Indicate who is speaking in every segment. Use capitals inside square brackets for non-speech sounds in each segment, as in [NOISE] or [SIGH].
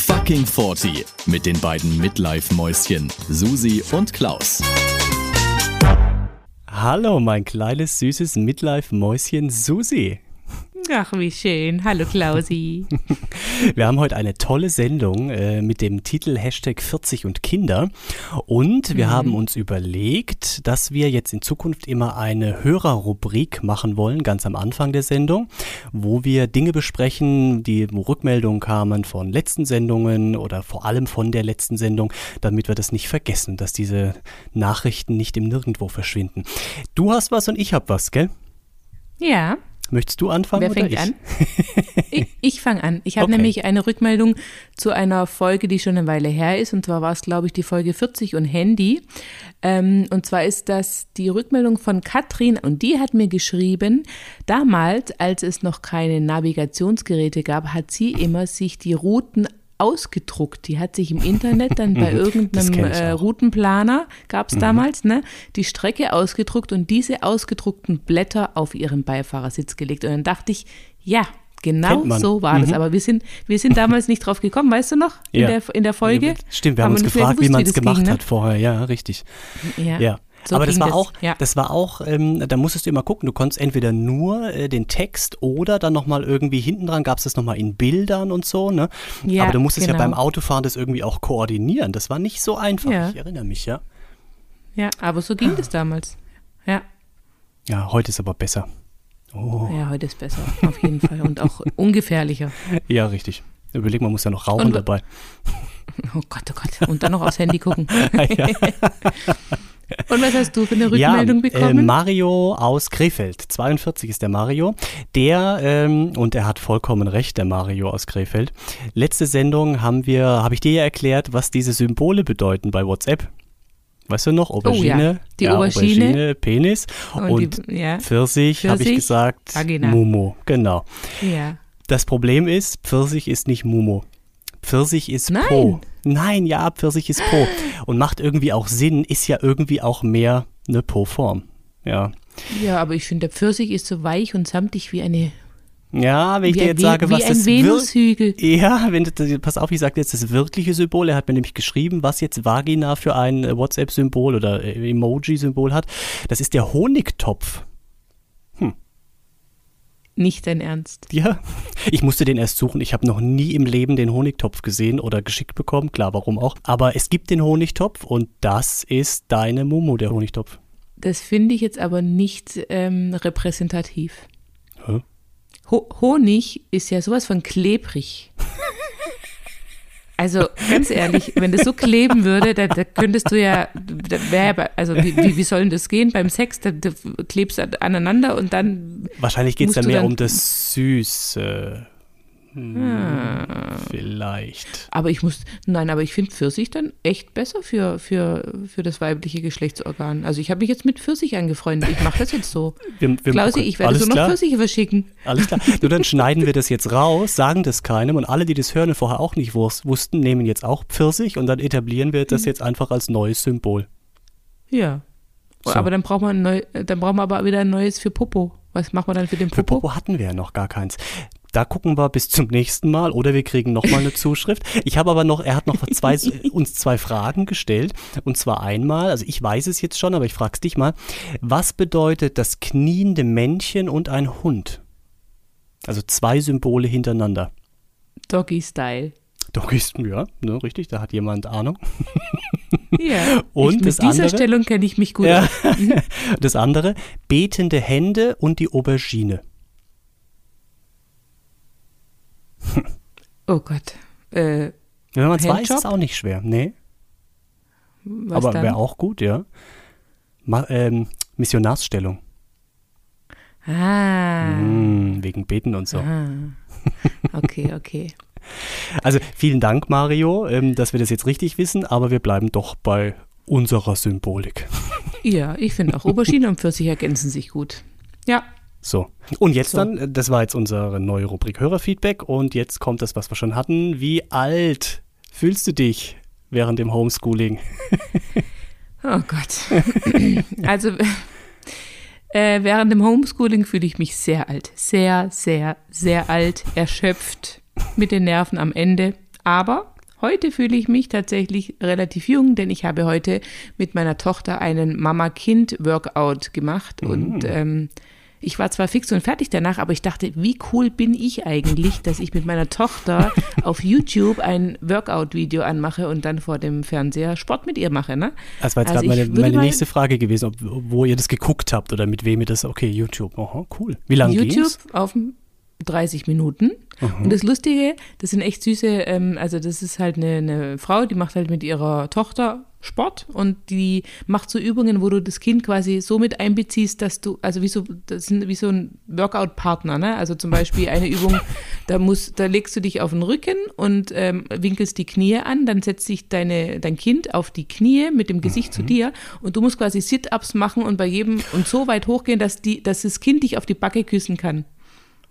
Speaker 1: Fucking 40 mit den beiden Midlife-Mäuschen Susi und Klaus.
Speaker 2: Hallo, mein kleines, süßes Midlife-Mäuschen Susi.
Speaker 3: Ach, wie schön. Hallo Klausi. [LAUGHS]
Speaker 2: Wir haben heute eine tolle Sendung äh, mit dem Titel Hashtag 40 und Kinder. Und wir mhm. haben uns überlegt, dass wir jetzt in Zukunft immer eine Hörerrubrik machen wollen, ganz am Anfang der Sendung, wo wir Dinge besprechen, die Rückmeldungen kamen von letzten Sendungen oder vor allem von der letzten Sendung, damit wir das nicht vergessen, dass diese Nachrichten nicht im Nirgendwo verschwinden. Du hast was und ich hab was, gell?
Speaker 3: Ja.
Speaker 2: Möchtest du anfangen?
Speaker 3: Wer fängt
Speaker 2: ich?
Speaker 3: an? [LAUGHS] ich, ich fange an. Ich habe okay. nämlich eine Rückmeldung zu einer Folge, die schon eine Weile her ist. Und zwar war es, glaube ich, die Folge 40 und Handy. Ähm, und zwar ist das die Rückmeldung von Katrin. Und die hat mir geschrieben, damals, als es noch keine Navigationsgeräte gab, hat sie immer sich die Routen ausgedruckt. Die hat sich im Internet dann [LAUGHS] bei irgendeinem äh, Routenplaner, gab es mhm. damals, ne, die Strecke ausgedruckt und diese ausgedruckten Blätter auf ihren Beifahrersitz gelegt. Und dann dachte ich, ja, Genau so war mhm. das. Aber wir sind, wir sind damals nicht drauf gekommen, weißt du noch? In, ja. der, in der Folge.
Speaker 2: Stimmt, wir haben, haben uns gefragt, gewusst, wie man es gemacht ging, ne? hat vorher. Ja, richtig.
Speaker 3: Ja. ja.
Speaker 2: So Aber das war, das. Auch, ja. das war auch, ähm, da musstest du immer gucken, du konntest entweder nur äh, den Text oder dann nochmal irgendwie hinten dran gab es das nochmal in Bildern und so, ne? Ja, Aber du musstest genau. ja beim Autofahren das irgendwie auch koordinieren. Das war nicht so einfach, ja. ich erinnere mich, ja.
Speaker 3: Ja, aber so ging das damals. Ja.
Speaker 2: Ja, heute ist aber besser.
Speaker 3: Oh. Ja, heute ist besser, auf jeden Fall. Und auch ungefährlicher. [LAUGHS]
Speaker 2: Ja, richtig. Überleg, man muss ja noch rauchen und, dabei. [LAUGHS]
Speaker 3: Oh Gott, oh Gott. Und dann noch aufs Handy gucken. [LAUGHS] ja. Und was hast du für eine Rückmeldung ja, bekommen?
Speaker 2: Äh, Mario aus Krefeld, 42 ist der Mario. Der, ähm, und er hat vollkommen recht, der Mario aus Krefeld. Letzte Sendung haben wir, habe ich dir ja erklärt, was diese Symbole bedeuten bei WhatsApp. Weißt du noch? Aubergine. Oh, ja.
Speaker 3: Die
Speaker 2: ja,
Speaker 3: Aubergine.
Speaker 2: Aubergine. Penis. Und, und die, ja. Pfirsich, Pfirsich habe ich gesagt. Vagina. Mumo, genau.
Speaker 3: Ja.
Speaker 2: Das Problem ist, Pfirsich ist nicht Mumo. Pfirsich ist
Speaker 3: Nein.
Speaker 2: Po. Nein, ja, Pfirsich ist Po. Und macht irgendwie auch Sinn, ist ja irgendwie auch mehr eine Po-Form. Ja.
Speaker 3: Ja, aber ich finde, der Pfirsich ist so weich und samtig wie eine.
Speaker 2: Ja, wenn ich
Speaker 3: wie,
Speaker 2: dir jetzt
Speaker 3: wie,
Speaker 2: sage,
Speaker 3: wie
Speaker 2: was
Speaker 3: ein
Speaker 2: das
Speaker 3: Venushügel.
Speaker 2: Ja, wenn pass auf, ich sage jetzt das wirkliche Symbol. Er hat mir nämlich geschrieben, was jetzt Vagina für ein äh, WhatsApp-Symbol oder äh, Emoji-Symbol hat. Das ist der Honigtopf.
Speaker 3: Nicht dein Ernst.
Speaker 2: Ja, ich musste den erst suchen. Ich habe noch nie im Leben den Honigtopf gesehen oder geschickt bekommen. Klar, warum auch. Aber es gibt den Honigtopf und das ist deine Mumu, der Honigtopf.
Speaker 3: Das finde ich jetzt aber nicht ähm, repräsentativ.
Speaker 2: Hä?
Speaker 3: Ho Honig ist ja sowas von klebrig. [LAUGHS] Also ganz ehrlich, wenn das so kleben würde, da, da könntest du ja, da wär, also wie, wie, wie soll denn das gehen beim Sex? Da, da klebst du aneinander und dann.
Speaker 2: Wahrscheinlich geht es dann mehr um das Süße. Hm, Vielleicht.
Speaker 3: Aber ich muss, nein, aber ich finde Pfirsich dann echt besser für, für, für das weibliche Geschlechtsorgan. Also ich habe mich jetzt mit Pfirsich angefreundet. Ich mache das jetzt so. Wir, wir, Klausi, ich werde so noch Pfirsiche verschicken.
Speaker 2: Alles klar. Nur dann schneiden wir das jetzt raus, sagen das keinem und alle, die das hören und vorher auch nicht wussten, nehmen jetzt auch Pfirsich und dann etablieren wir das mhm. jetzt einfach als neues Symbol.
Speaker 3: Ja. So. Aber dann braucht man neu, dann brauchen wir aber wieder ein neues für Popo. Was machen wir dann für den Popo?
Speaker 2: Für Popo hatten wir ja noch gar keins da gucken wir bis zum nächsten Mal oder wir kriegen nochmal eine Zuschrift. Ich habe aber noch, er hat noch zwei, [LAUGHS] uns zwei Fragen gestellt. Und zwar einmal, also ich weiß es jetzt schon, aber ich frage es dich mal. Was bedeutet das kniende Männchen und ein Hund? Also zwei Symbole hintereinander.
Speaker 3: Doggy Style.
Speaker 2: Doggy Style, ja, ne, richtig, da hat jemand Ahnung. [LAUGHS]
Speaker 3: Ja, [LAUGHS] und ich, mit dieser andere, Stellung kenne ich mich gut. Ja,
Speaker 2: das andere, betende Hände und die Aubergine.
Speaker 3: Oh Gott. Äh,
Speaker 2: Wenn man es weiß, ist es auch nicht schwer. Nee. Was Aber wäre auch gut, ja. Ma ähm, Missionarsstellung.
Speaker 3: Ah.
Speaker 2: Hm, wegen Beten und so.
Speaker 3: Ah. Okay, okay. [LAUGHS]
Speaker 2: also vielen Dank, Mario, ähm, dass wir das jetzt richtig wissen, aber wir bleiben doch bei unserer Symbolik.
Speaker 3: Ja, ich finde auch Aubergine und Pfirsich ergänzen sich gut. Ja,
Speaker 2: so. Und jetzt so. dann, das war jetzt unsere neue Rubrik Hörerfeedback und jetzt kommt das, was wir schon hatten. Wie alt fühlst du dich während dem Homeschooling? [LAUGHS]
Speaker 3: Oh Gott. [LAUGHS] also [LAUGHS] äh, während dem Homeschooling fühle ich mich sehr alt. Sehr, sehr, sehr alt, erschöpft, mit den Nerven am Ende. Aber heute fühle ich mich tatsächlich relativ jung, denn ich habe heute mit meiner Tochter einen Mama-Kind-Workout gemacht mhm. und ähm, ich war zwar fix und fertig danach, aber ich dachte, wie cool bin ich eigentlich, dass ich mit meiner Tochter auf YouTube ein Workout-Video anmache und dann vor dem Fernseher Sport mit ihr mache. Ne?
Speaker 2: Das war jetzt also gerade meine, meine nächste Frage gewesen, ob, wo ihr das geguckt habt oder mit wem ihr das. Okay, YouTube. Aha, cool. Wie lange
Speaker 3: YouTube ging's? auf 30 Minuten. Mhm. Und das Lustige, das sind echt süße, ähm, also das ist halt eine, eine, Frau, die macht halt mit ihrer Tochter Sport und die macht so Übungen, wo du das Kind quasi so mit einbeziehst, dass du, also wie so, das sind wie so ein Workout-Partner, ne? Also zum Beispiel eine [LAUGHS] Übung, da muss, da legst du dich auf den Rücken und ähm, winkelst die Knie an, dann setzt sich deine, dein Kind auf die Knie mit dem Gesicht mhm. zu dir und du musst quasi Sit-Ups machen und bei jedem und so weit hochgehen, dass die, dass das Kind dich auf die Backe küssen kann.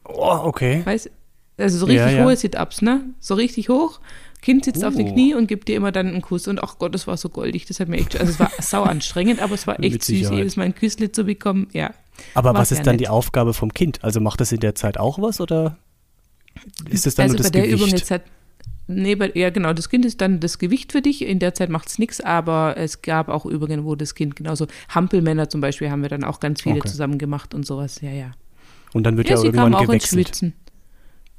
Speaker 2: Oh, okay.
Speaker 3: Weißt, also so richtig ja, hohe Sit-Ups, ne? So richtig hoch. Kind sitzt uh. auf den oh. Knie und gibt dir immer dann einen Kuss. Und ach Gott, das war so goldig. Das hat mir echt, also es war sau anstrengend, aber es war [LAUGHS] echt süß, jedes Mal ein Küssle zu bekommen. Ja.
Speaker 2: Aber was ist dann nett. die Aufgabe vom Kind? Also macht das in der Zeit auch was oder ist es dann also nur das bei der Gewicht? Übung jetzt hat,
Speaker 3: Nee, ja genau, das Kind ist dann das Gewicht für dich. In der Zeit macht es nichts, aber es gab auch Übungen, wo das Kind genauso, Hampelmänner zum Beispiel haben wir dann auch ganz viele okay. zusammen gemacht und sowas, ja, ja.
Speaker 2: Und dann wird ja, ja irgendwann auch gewechselt.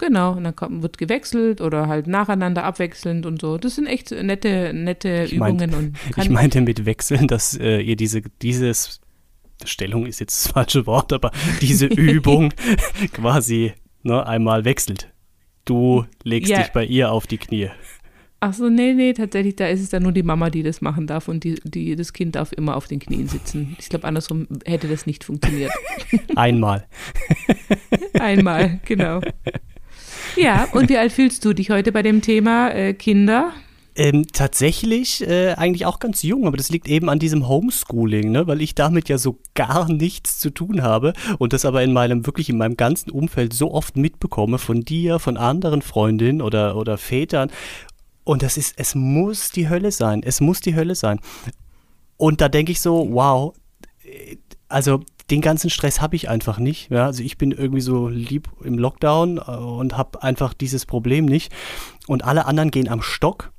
Speaker 3: Genau, und dann kommt, wird gewechselt oder halt nacheinander abwechselnd und so. Das sind echt nette, nette ich Übungen. Meint, und [LAUGHS]
Speaker 2: ich meinte mit wechseln, dass äh, ihr diese, dieses Stellung ist jetzt das falsche Wort, aber diese [LAUGHS] Übung [LAUGHS] quasi ne, einmal wechselt. Du legst ja. dich bei ihr auf die Knie.
Speaker 3: Ach so, nee, nee, tatsächlich, da ist es dann nur die Mama, die das machen darf und die, die, das Kind darf immer auf den Knien sitzen. Ich glaube, andersrum hätte das nicht funktioniert.
Speaker 2: Einmal.
Speaker 3: Einmal, genau. Ja, und wie alt fühlst du dich heute bei dem Thema äh, Kinder?
Speaker 2: Ähm, tatsächlich äh, eigentlich auch ganz jung, aber das liegt eben an diesem Homeschooling, ne? weil ich damit ja so gar nichts zu tun habe und das aber in meinem, wirklich in meinem ganzen Umfeld so oft mitbekomme von dir, von anderen Freundinnen oder, oder Vätern und das ist, es muss die Hölle sein. Es muss die Hölle sein. Und da denke ich so, wow, also den ganzen Stress habe ich einfach nicht. Ja? Also ich bin irgendwie so lieb im Lockdown äh, und habe einfach dieses Problem nicht. Und alle anderen gehen am Stock.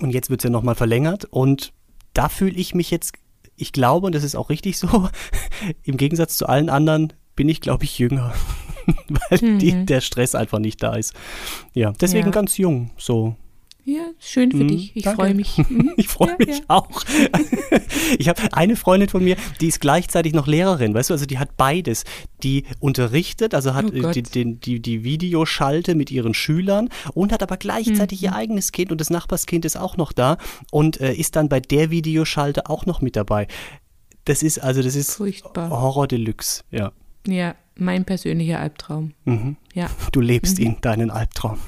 Speaker 2: Und jetzt wird es ja nochmal verlängert. Und da fühle ich mich jetzt, ich glaube, und das ist auch richtig so, [LAUGHS] im Gegensatz zu allen anderen bin ich, glaube ich, jünger. [LAUGHS] Weil mhm. die, der Stress einfach nicht da ist. Ja, deswegen ja. ganz jung, so
Speaker 3: ja, schön für mm, dich. Ich freue mich. [LAUGHS] Mhm.
Speaker 2: Ich freue ja, mich ja. auch. [LAUGHS] ich habe eine Freundin von mir, die ist gleichzeitig noch Lehrerin, weißt du, also die hat beides. Die unterrichtet, also hat oh die, die, die, die, Videoschalte mit ihren Schülern und hat aber gleichzeitig mhm. ihr eigenes Kind und das Nachbarskind ist auch noch da und äh, ist dann bei der Videoschalte auch noch mit dabei. Das ist also, das ist Furchtbar. Horror Deluxe, ja.
Speaker 3: Ja, mein persönlicher Albtraum.
Speaker 2: Mhm. Ja. Du lebst mhm. ihn, deinen Albtraum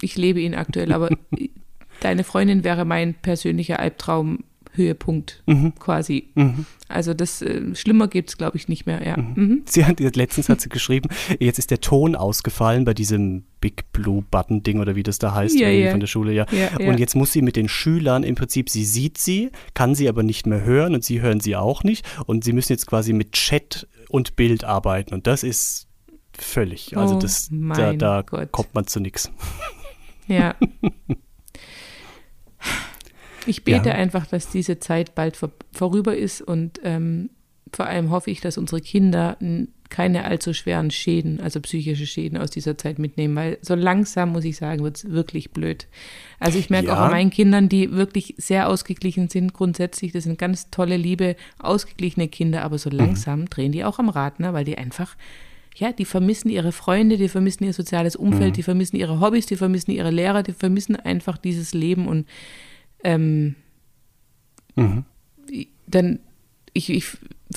Speaker 3: ich lebe ihn aktuell, aber [LAUGHS] deine Freundin wäre mein persönlicher Albtraum. Höhepunkt mhm. quasi. Mhm. Also das äh, schlimmer gibt es, glaube ich, nicht mehr. Ja. Mhm.
Speaker 2: mhm. Sie hat letztens hat sie [LAUGHS] geschrieben, jetzt ist der Ton ausgefallen bei diesem Big Blue Button Ding oder wie das da heißt
Speaker 3: ja, ja.
Speaker 2: von der Schule, ja. Und jetzt muss sie mit den Schülern im Prinzip, sie sieht sie, kann sie aber nicht mehr hören und sie hören sie auch nicht und sie müssen jetzt quasi mit Chat und Bild arbeiten und das ist völlig, also oh, das da, da kommt man zu nichts.
Speaker 3: Ja. [LAUGHS] Ich bete ja. einfach, dass diese Zeit bald vor, vorüber ist und ähm, vor allem hoffe ich, dass unsere Kinder keine allzu schweren Schäden, also psychische Schäden aus dieser Zeit mitnehmen, weil so langsam, muss ich sagen, wird es wirklich blöd. Also ich merke ja. auch an meinen Kindern, die wirklich sehr ausgeglichen sind, grundsätzlich, das sind ganz tolle, liebe, ausgeglichene Kinder, aber so mhm. langsam mhm. drehen die auch am Rad, ne, weil die einfach ja, die vermissen ihre Freunde, die vermissen ihr soziales Umfeld, mhm. die vermissen ihre Hobbys, die vermissen ihre Lehrer, die vermissen einfach dieses Leben und ähm, mhm. dann, ich, ich,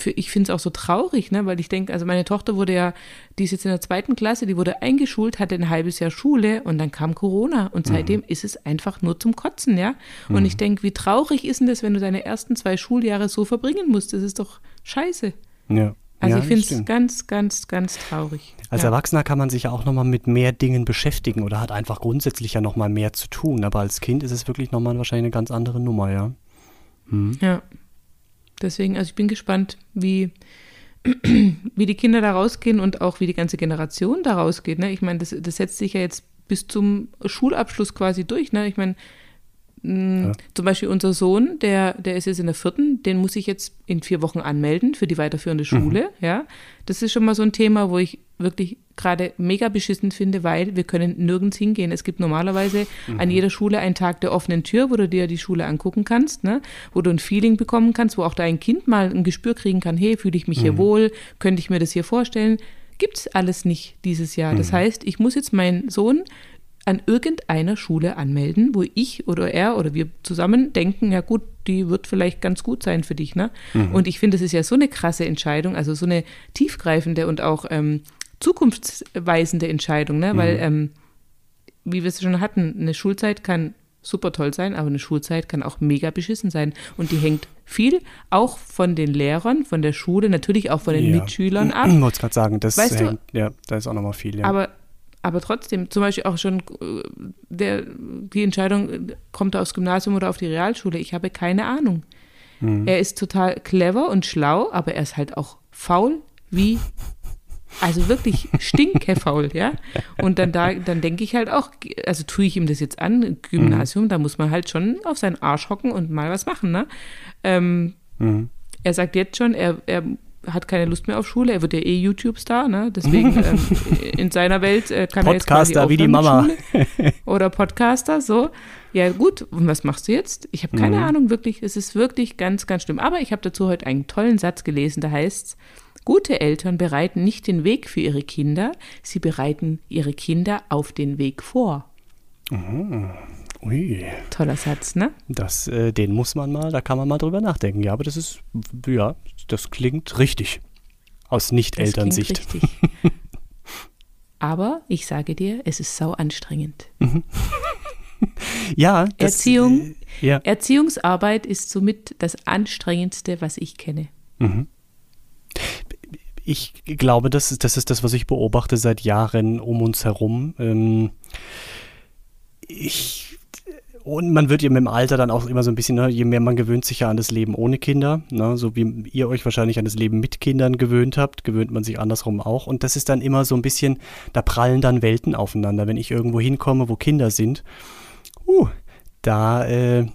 Speaker 3: ich finde es auch so traurig, ne, weil ich denke, also meine Tochter wurde ja, die ist jetzt in der zweiten Klasse, die wurde eingeschult, hatte ein halbes Jahr Schule und dann kam Corona und mhm. seitdem mhm. ist es einfach nur zum Kotzen, ja. Und ich mhm. denke, wie traurig ist denn das, wenn du deine ersten zwei Schuljahre so verbringen musst? Das ist doch scheiße.
Speaker 2: Ja.
Speaker 3: Also ja, ich finde es ganz, ganz, ganz traurig.
Speaker 2: Als ja. Erwachsener kann man sich ja auch nochmal mit mehr Dingen beschäftigen oder hat einfach grundsätzlich ja nochmal mehr zu tun. Aber als Kind ist es wirklich nochmal wahrscheinlich eine ganz andere Nummer, ja.
Speaker 3: Hm. Ja. Deswegen, also ich bin gespannt, wie, [CLEARS THROAT] wie die Kinder da rausgehen und auch wie die ganze Generation da rausgeht. Ne? Ich meine, das, das setzt sich ja jetzt bis zum Schulabschluss quasi durch. Ne? Ich meine, ja. Zum Beispiel unser Sohn, der, der ist jetzt in der vierten, den muss ich jetzt in vier Wochen anmelden für die weiterführende mhm. Schule. Mhm. Ja, das ist schon mal so ein Thema, wo ich wirklich gerade mega beschissen finde, weil wir können nirgends hingehen. Es gibt normalerweise mhm. an jeder Schule einen Tag der offenen Tür, wo du dir die Schule angucken kannst, ne? wo du ein Feeling bekommen kannst, wo auch dein Kind mal ein Gespür kriegen kann, hey, fühle ich mich mhm. hier wohl, könnte ich mir das hier vorstellen. Gibt es alles nicht dieses Jahr. Das mhm. heißt, ich muss jetzt meinen Sohn an irgendeiner Schule anmelden, wo ich oder er oder wir zusammen denken, ja gut, die wird vielleicht ganz gut sein für dich. Ne? Mhm. Und ich finde, das ist ja so eine krasse Entscheidung, also so eine tiefgreifende und auch ähm, zukunftsweisende Entscheidung, ne? weil, mhm. ähm, wie wir es schon hatten, eine Schulzeit kann super toll sein, aber eine Schulzeit kann auch mega beschissen sein. Und die hängt viel auch von den Lehrern, von der Schule, natürlich auch von den ja. Mitschülern ab.
Speaker 2: Ich wollte gerade sagen, das weißt hängt, du, ja, da ist auch nochmal viel, ja.
Speaker 3: Aber, aber trotzdem, zum Beispiel auch schon äh, der, die Entscheidung, kommt er aufs Gymnasium oder auf die Realschule, ich habe keine Ahnung. Mhm. Er ist total clever und schlau, aber er ist halt auch faul wie also wirklich stinkefaul, ja. Und dann da, dann denke ich halt auch, also tue ich ihm das jetzt an, Gymnasium, mhm. da muss man halt schon auf seinen Arsch hocken und mal was machen, ne? Ähm, mhm. Er sagt jetzt schon, er, er hat keine Lust mehr auf Schule, er wird ja eh YouTube-Star, ne? Deswegen [LAUGHS] ähm, in seiner Welt äh, kann
Speaker 2: Podcaster, er jetzt quasi wie die Mama. [LAUGHS]
Speaker 3: Oder Podcaster, so. Ja, gut, und was machst du jetzt? Ich habe keine mhm. Ahnung, wirklich, es ist wirklich ganz, ganz schlimm. Aber ich habe dazu heute einen tollen Satz gelesen, da heißt es, Gute Eltern bereiten nicht den Weg für ihre Kinder, sie bereiten ihre Kinder auf den Weg vor.
Speaker 2: Oh. Ui.
Speaker 3: Toller Satz, ne?
Speaker 2: Das, äh, den muss man mal, da kann man mal drüber nachdenken. Ja, aber das ist, ja, das klingt richtig. Aus Nicht-Elternsicht.
Speaker 3: Aber ich sage dir, es ist sau anstrengend. [LAUGHS]
Speaker 2: ja,
Speaker 3: das, Erziehung, äh, ja. Erziehungsarbeit ist somit das anstrengendste, was ich kenne. Mhm
Speaker 2: ich glaube, das ist, das ist das, was ich beobachte seit Jahren um uns herum. Ähm, ich und man wird ja mit dem Alter dann auch immer so ein bisschen, ne, je mehr man gewöhnt sich ja an das Leben ohne Kinder, ne, so wie ihr euch wahrscheinlich an das Leben mit Kindern gewöhnt habt, gewöhnt man sich andersrum auch. Und das ist dann immer so ein bisschen, da prallen dann Welten aufeinander. Wenn ich irgendwo hinkomme, wo Kinder sind, uh, da, äh,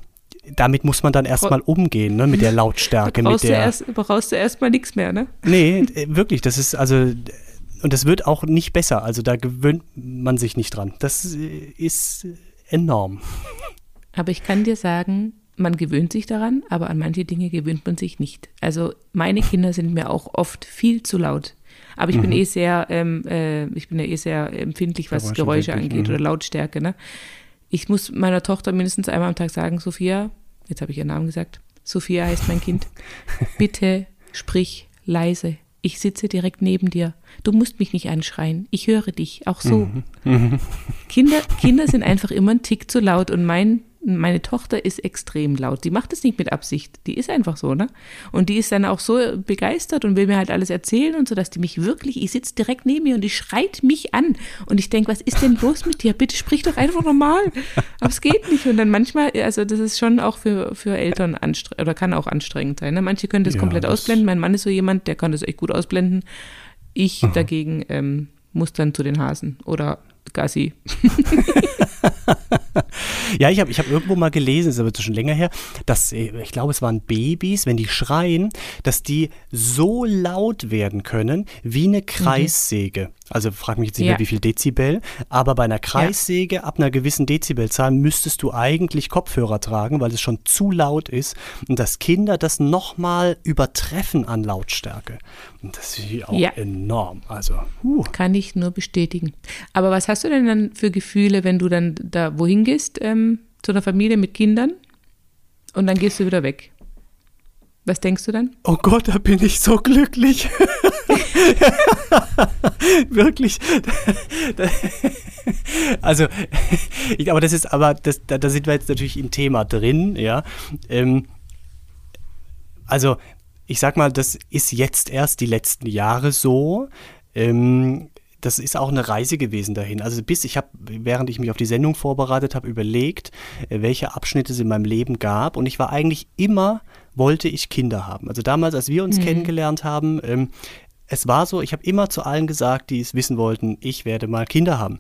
Speaker 2: damit muss man dann erstmal umgehen, ne, mit der [LAUGHS] Lautstärke.
Speaker 3: Da brauchst,
Speaker 2: mit der,
Speaker 3: du erst, brauchst du erstmal nichts mehr, ne?
Speaker 2: Nee, äh, wirklich, das ist also, und das wird auch nicht besser, also da gewöhnt man sich nicht dran. Das ist enorm.
Speaker 3: Aber ich kann dir sagen, man gewöhnt sich daran, aber an manche Dinge gewöhnt man sich nicht. Also meine Kinder sind mir auch oft viel zu laut. Aber ich mhm. bin eh sehr, ähm, äh, ich bin ja eh sehr empfindlich, was Geräusche angeht mhm. oder Lautstärke. Ne? Ich muss meiner Tochter mindestens einmal am Tag sagen, Sophia, jetzt habe ich ihren Namen gesagt, Sophia heißt mein Kind, [LAUGHS] bitte sprich leise. Ich sitze direkt neben dir. Du musst mich nicht anschreien. Ich höre dich, auch so. Mhm. Mhm. Kinder, Kinder sind einfach immer ein Tick zu laut und mein meine Tochter ist extrem laut. Die macht es nicht mit Absicht. Die ist einfach so, ne? Und die ist dann auch so begeistert und will mir halt alles erzählen und so, dass die mich wirklich, ich sitze direkt neben mir und die schreit mich an. Und ich denke, was ist denn los mit dir? Bitte sprich doch einfach normal. Aber es geht nicht. Und dann manchmal, also das ist schon auch für, für Eltern anstrengend oder kann auch anstrengend sein. Ne? Manche können das ja, komplett das ausblenden. Mein Mann ist so jemand, der kann das echt gut ausblenden. Ich Aha. dagegen ähm, muss dann zu den Hasen oder Gassi. [LAUGHS]
Speaker 2: ja, ich habe ich hab irgendwo mal gelesen, ist aber schon länger her, dass, äh, ich glaube, es waren Babys, wenn die schreien, dass die so laut werden können wie eine mhm. Kreissäge. Mhm. Also frag mich jetzt nicht ja. mehr, wie viel Dezibel, aber bei einer Kreissäge ja. ab einer gewissen Dezibelzahl müsstest du eigentlich Kopfhörer tragen, weil es schon zu laut ist und dass Kinder das nochmal übertreffen an Lautstärke. Und das ist auch ja. enorm. Also,
Speaker 3: uh. Kann ich nur bestätigen. Aber was hast du denn dann für Gefühle, wenn du dann da wohin gehst, ähm, zu einer Familie mit Kindern und dann gehst du wieder weg? Was denkst du dann?
Speaker 2: Oh Gott, da bin ich so glücklich. [LAUGHS] Wirklich. [LAUGHS] also, ich, aber das ist, aber das, da, da, sind wir jetzt natürlich im Thema drin, ja. Ähm, also, ich sag mal, das ist jetzt erst die letzten Jahre so. Ähm, das ist auch eine Reise gewesen dahin. Also bis ich habe, während ich mich auf die Sendung vorbereitet habe, überlegt, äh, welche Abschnitte es in meinem Leben gab. Und ich war eigentlich immer, wollte ich Kinder haben. Also damals, als wir uns mhm. kennengelernt haben, ähm, es war so, ich habe immer zu allen gesagt, die es wissen wollten, ich werde mal Kinder haben.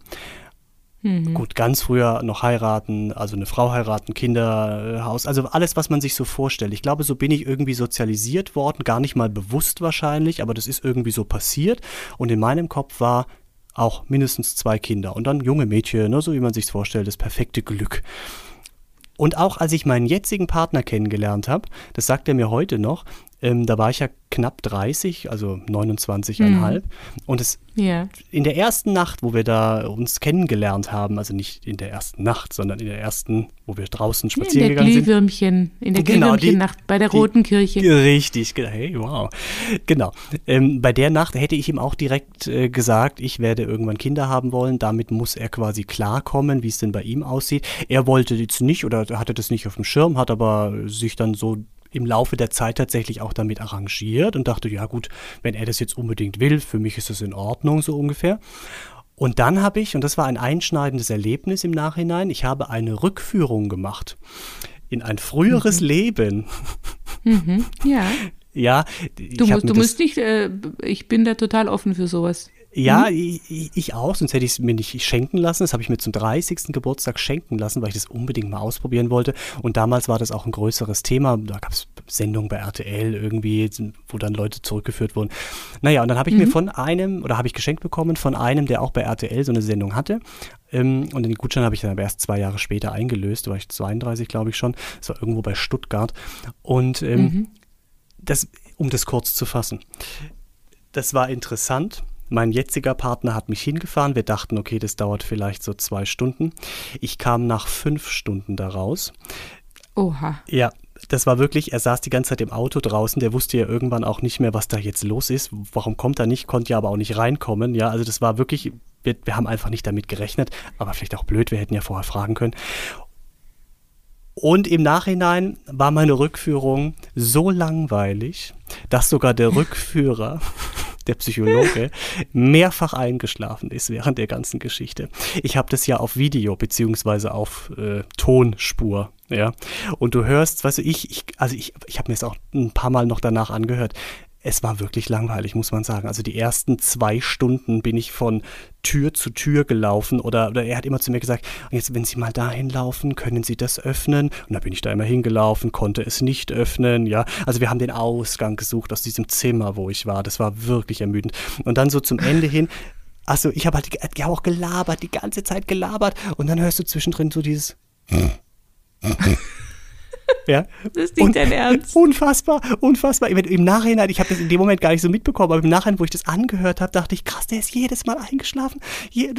Speaker 2: Mhm. Gut, ganz früher noch heiraten, also eine Frau heiraten, Kinder, Haus, also alles, was man sich so vorstellt. Ich glaube, so bin ich irgendwie sozialisiert worden, gar nicht mal bewusst wahrscheinlich, aber das ist irgendwie so passiert. Und in meinem Kopf war auch mindestens zwei Kinder und dann junge Mädchen, ne, so wie man sich vorstellt, das perfekte Glück. Und auch als ich meinen jetzigen Partner kennengelernt habe, das sagt er mir heute noch, ähm, da war ich ja knapp 30, also 29,5. Mhm. Und es yeah. in der ersten Nacht, wo wir da uns kennengelernt haben, also nicht in der ersten Nacht, sondern in der ersten, wo wir draußen spazieren gegangen sind.
Speaker 3: Glühwürmchen, in der genau, Glühwürmchen-Nacht bei der die, Roten Kirche.
Speaker 2: Richtig, hey, wow. Genau. Ähm, bei der Nacht hätte ich ihm auch direkt äh, gesagt, ich werde irgendwann Kinder haben wollen. Damit muss er quasi klarkommen, wie es denn bei ihm aussieht. Er wollte jetzt nicht oder hatte das nicht auf dem Schirm, hat aber sich dann so im Laufe der Zeit tatsächlich auch damit arrangiert und dachte, ja gut, wenn er das jetzt unbedingt will, für mich ist das in Ordnung so ungefähr. Und dann habe ich, und das war ein einschneidendes Erlebnis im Nachhinein, ich habe eine Rückführung gemacht in ein früheres mhm. Leben.
Speaker 3: Mhm. Ja.
Speaker 2: Ja,
Speaker 3: du musst, du musst nicht, äh, ich bin da total offen für sowas.
Speaker 2: Ja, mhm. ich, ich, auch, sonst hätte ich es mir nicht schenken lassen. Das habe ich mir zum 30. Geburtstag schenken lassen, weil ich das unbedingt mal ausprobieren wollte. Und damals war das auch ein größeres Thema. Da gab es Sendungen bei RTL irgendwie, wo dann Leute zurückgeführt wurden. Naja, und dann habe ich mhm. mir von einem, oder habe ich geschenkt bekommen von einem, der auch bei RTL so eine Sendung hatte. Ähm, und den Gutschein habe ich dann aber erst zwei Jahre später eingelöst. Da war ich 32, glaube ich schon. Das war irgendwo bei Stuttgart. Und ähm, mhm. das, um das kurz zu fassen. Das war interessant mein jetziger Partner hat mich hingefahren. Wir dachten, okay, das dauert vielleicht so zwei Stunden. Ich kam nach fünf Stunden daraus.
Speaker 3: Oha.
Speaker 2: Ja, das war wirklich, er saß die ganze Zeit im Auto draußen, der wusste ja irgendwann auch nicht mehr, was da jetzt los ist. Warum kommt er nicht, konnte ja aber auch nicht reinkommen. Ja, also das war wirklich, wir, wir haben einfach nicht damit gerechnet, aber vielleicht auch blöd, wir hätten ja vorher fragen können. Und im Nachhinein war meine Rückführung so langweilig, dass sogar der Rückführer [LAUGHS] der Psychologe, mehrfach eingeschlafen ist während der ganzen Geschichte. Ich habe das ja auf Video beziehungsweise auf äh, Tonspur, ja. Und du hörst, weißt du, ich, ich also ich, ich habe mir es auch ein paar Mal noch danach angehört es war wirklich langweilig, muss man sagen. Also die ersten zwei Stunden bin ich von Tür zu Tür gelaufen oder, oder er hat immer zu mir gesagt, jetzt wenn Sie mal dahin laufen, können Sie das öffnen? Und da bin ich da immer hingelaufen, konnte es nicht öffnen, ja. Also wir haben den Ausgang gesucht aus diesem Zimmer, wo ich war. Das war wirklich ermüdend. Und dann so zum Ende hin, also ich habe halt die, auch gelabert, die ganze Zeit gelabert und dann hörst du zwischendrin so dieses [LAUGHS] Ja.
Speaker 3: Das ist nicht dein Ernst.
Speaker 2: Unfassbar, unfassbar. Im Nachhinein, ich habe das in dem Moment gar nicht so mitbekommen, aber im Nachhinein, wo ich das angehört habe, dachte ich, krass, der ist jedes Mal eingeschlafen.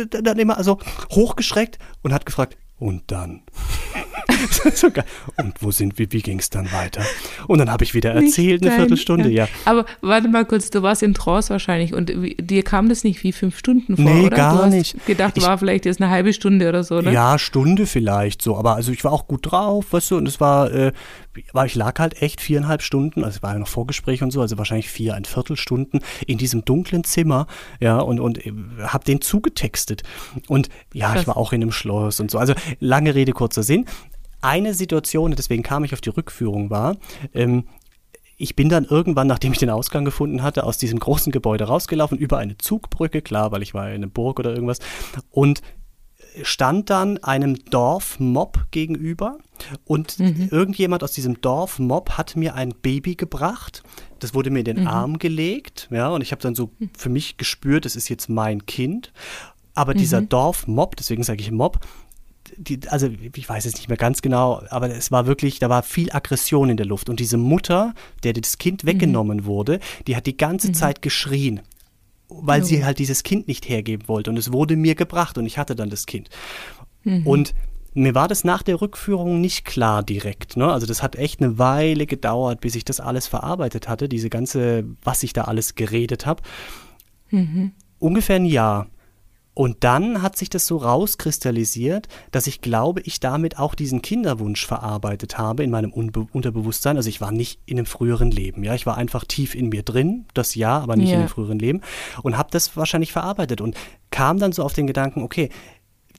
Speaker 2: dann immer also hochgeschreckt und hat gefragt, und dann. [LAUGHS] so und wo sind wir, wie ging es dann weiter? Und dann habe ich wieder erzählt, nicht eine Viertelstunde, ja.
Speaker 3: Aber warte mal kurz, du warst in Trance wahrscheinlich und dir kam das nicht wie fünf Stunden vor,
Speaker 2: nee,
Speaker 3: oder?
Speaker 2: gar
Speaker 3: du hast
Speaker 2: nicht.
Speaker 3: gedacht, ich, war vielleicht jetzt eine halbe Stunde oder so, ne?
Speaker 2: Ja, Stunde vielleicht so, aber also ich war auch gut drauf, weißt du, und es war, äh, war ich lag halt echt viereinhalb Stunden, also es war ja noch Vorgespräch und so, also wahrscheinlich vier, ein Viertelstunden in diesem dunklen Zimmer, ja, und, und äh, habe den zugetextet. Und ja, Krass. ich war auch in einem Schloss und so. Also lange Rede, kurzer Sinn. Eine Situation, deswegen kam ich auf die Rückführung, war, ähm, ich bin dann irgendwann, nachdem ich den Ausgang gefunden hatte, aus diesem großen Gebäude rausgelaufen, über eine Zugbrücke, klar, weil ich war in einer Burg oder irgendwas, und stand dann einem Dorfmob gegenüber und mhm. irgendjemand aus diesem Dorfmob hat mir ein Baby gebracht. Das wurde mir in den mhm. Arm gelegt, ja, und ich habe dann so für mich gespürt, das ist jetzt mein Kind. Aber mhm. dieser Dorfmob, deswegen sage ich Mob, die, also ich weiß es nicht mehr ganz genau, aber es war wirklich, da war viel Aggression in der Luft. Und diese Mutter, der das Kind mhm. weggenommen wurde, die hat die ganze mhm. Zeit geschrien weil oh. sie halt dieses Kind nicht hergeben wollte. Und es wurde mir gebracht und ich hatte dann das Kind. Mhm. Und mir war das nach der Rückführung nicht klar direkt. Ne? Also das hat echt eine Weile gedauert, bis ich das alles verarbeitet hatte, diese ganze, was ich da alles geredet habe. Mhm. Ungefähr ein Jahr. Und dann hat sich das so rauskristallisiert, dass ich glaube, ich damit auch diesen Kinderwunsch verarbeitet habe in meinem Unbe Unterbewusstsein. Also ich war nicht in einem früheren Leben, ja, ich war einfach tief in mir drin, das ja, aber nicht yeah. in einem früheren Leben und habe das wahrscheinlich verarbeitet und kam dann so auf den Gedanken, okay,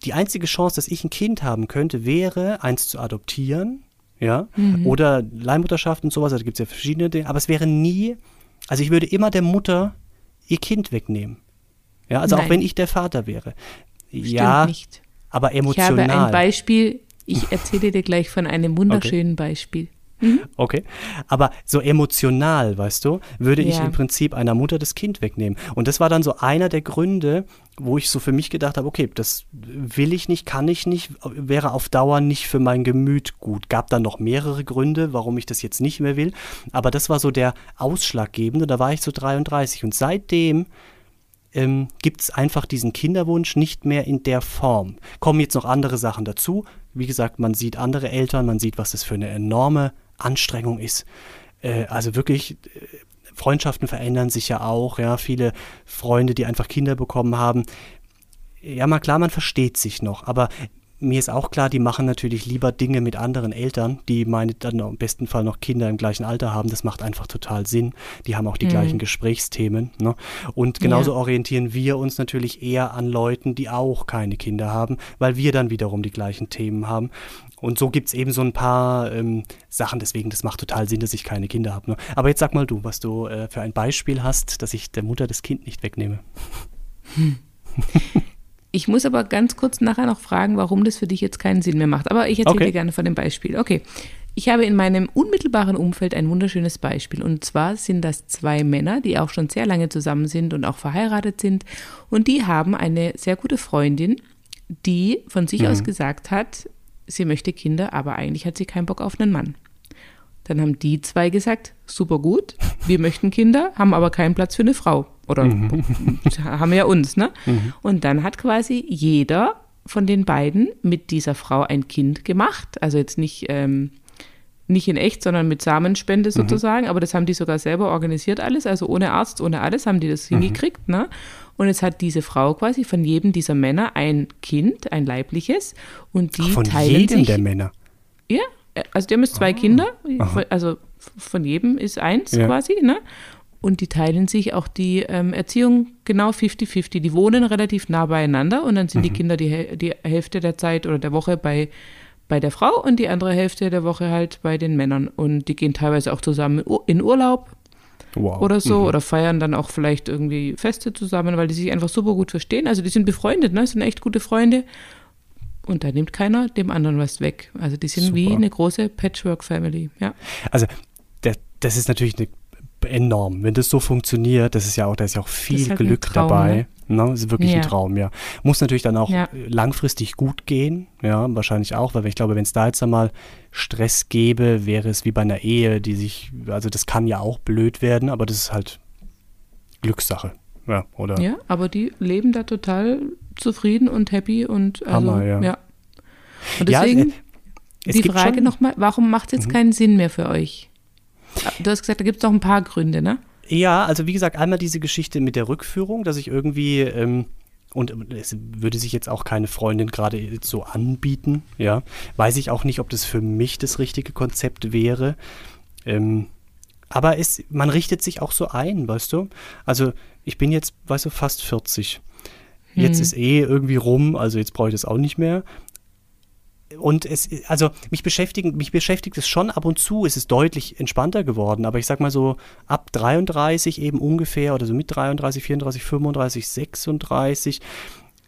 Speaker 2: die einzige Chance, dass ich ein Kind haben könnte, wäre, eins zu adoptieren, ja, mhm. oder Leihmutterschaft und sowas, also da gibt es ja verschiedene Dinge, aber es wäre nie, also ich würde immer der Mutter ihr Kind wegnehmen. Ja, also Nein. auch wenn ich der Vater wäre.
Speaker 3: Stimmt ja, nicht.
Speaker 2: aber emotional.
Speaker 3: Ich habe ein Beispiel, ich erzähle dir gleich von einem [LAUGHS] wunderschönen okay. Beispiel.
Speaker 2: Mhm. Okay. Aber so emotional, weißt du, würde ja. ich im Prinzip einer Mutter das Kind wegnehmen. Und das war dann so einer der Gründe, wo ich so für mich gedacht habe, okay, das will ich nicht, kann ich nicht, wäre auf Dauer nicht für mein Gemüt gut. Gab dann noch mehrere Gründe, warum ich das jetzt nicht mehr will. Aber das war so der ausschlaggebende. Da war ich so 33. Und seitdem ähm, gibt es einfach diesen Kinderwunsch nicht mehr in der Form. Kommen jetzt noch andere Sachen dazu. Wie gesagt, man sieht andere Eltern, man sieht, was das für eine enorme Anstrengung ist. Äh, also wirklich, äh, Freundschaften verändern sich ja auch, ja, viele Freunde, die einfach Kinder bekommen haben. Ja, mal klar, man versteht sich noch, aber mir ist auch klar, die machen natürlich lieber Dinge mit anderen Eltern, die meine dann im besten Fall noch Kinder im gleichen Alter haben. Das macht einfach total Sinn. Die haben auch die mhm. gleichen Gesprächsthemen. Ne? Und genauso ja. orientieren wir uns natürlich eher an Leuten, die auch keine Kinder haben, weil wir dann wiederum die gleichen Themen haben. Und so gibt es eben so ein paar ähm, Sachen, deswegen, das macht total Sinn, dass ich keine Kinder habe. Ne? Aber jetzt sag mal du, was du äh, für ein Beispiel hast, dass ich der Mutter das Kind nicht wegnehme. Hm. [LAUGHS]
Speaker 3: Ich muss aber ganz kurz nachher noch fragen, warum das für dich jetzt keinen Sinn mehr macht. Aber ich erzähle okay. dir gerne von dem Beispiel. Okay. Ich habe in meinem unmittelbaren Umfeld ein wunderschönes Beispiel. Und zwar sind das zwei Männer, die auch schon sehr lange zusammen sind und auch verheiratet sind. Und die haben eine sehr gute Freundin, die von sich mhm. aus gesagt hat, sie möchte Kinder, aber eigentlich hat sie keinen Bock auf einen Mann. Dann haben die zwei gesagt, super gut, wir möchten Kinder, haben aber keinen Platz für eine Frau. Oder mhm. [LAUGHS] haben ja uns, ne? Mhm. Und dann hat quasi jeder von den beiden mit dieser Frau ein Kind gemacht. Also jetzt nicht, ähm, nicht in echt, sondern mit Samenspende mhm. sozusagen. Aber das haben die sogar selber organisiert alles. Also ohne Arzt, ohne alles haben die das mhm. hingekriegt, ne? Und jetzt hat diese Frau quasi von jedem dieser Männer ein Kind, ein leibliches. Und die Ach,
Speaker 2: von
Speaker 3: teilen
Speaker 2: jedem
Speaker 3: sich,
Speaker 2: der Männer?
Speaker 3: Ja, also die haben jetzt zwei oh. Kinder. Aha. Also von jedem ist eins ja. quasi, ne? Und die teilen sich auch die ähm, Erziehung genau 50-50. Die wohnen relativ nah beieinander und dann sind mhm. die Kinder die, die Hälfte der Zeit oder der Woche bei, bei der Frau und die andere Hälfte der Woche halt bei den Männern. Und die gehen teilweise auch zusammen in Urlaub wow. oder so mhm. oder feiern dann auch vielleicht irgendwie Feste zusammen, weil die sich einfach super gut verstehen. Also die sind befreundet, ne? sind echt gute Freunde. Und da nimmt keiner dem anderen was weg. Also die sind super. wie eine große Patchwork-Family, ja.
Speaker 2: Also das ist natürlich eine enorm. Wenn das so funktioniert, das ist ja auch, da ist ja auch viel halt Glück Traum, dabei. Ne? ne? Das ist wirklich ja. ein Traum, ja. Muss natürlich dann auch ja. langfristig gut gehen, ja, wahrscheinlich auch, weil ich glaube, wenn es da jetzt einmal Stress gäbe, wäre es wie bei einer Ehe, die sich, also das kann ja auch blöd werden, aber das ist halt Glückssache. Ja, oder?
Speaker 3: Ja, aber die leben da total zufrieden und happy und also, Hammer, ja. ja. Und deswegen ja, die Frage nochmal, warum macht es jetzt mhm. keinen Sinn mehr für euch? Du hast gesagt, da gibt es noch ein paar Gründe, ne?
Speaker 2: Ja, also wie gesagt, einmal diese Geschichte mit der Rückführung, dass ich irgendwie, ähm, und es würde sich jetzt auch keine Freundin gerade so anbieten, ja. Weiß ich auch nicht, ob das für mich das richtige Konzept wäre. Ähm, aber es, man richtet sich auch so ein, weißt du? Also ich bin jetzt, weißt du, fast 40. Jetzt hm. ist eh irgendwie rum, also jetzt brauche ich das auch nicht mehr und es, also mich beschäftigen, mich beschäftigt es schon ab und zu, es ist deutlich entspannter geworden, aber ich sag mal so ab 33 eben ungefähr oder so mit 33, 34, 35, 36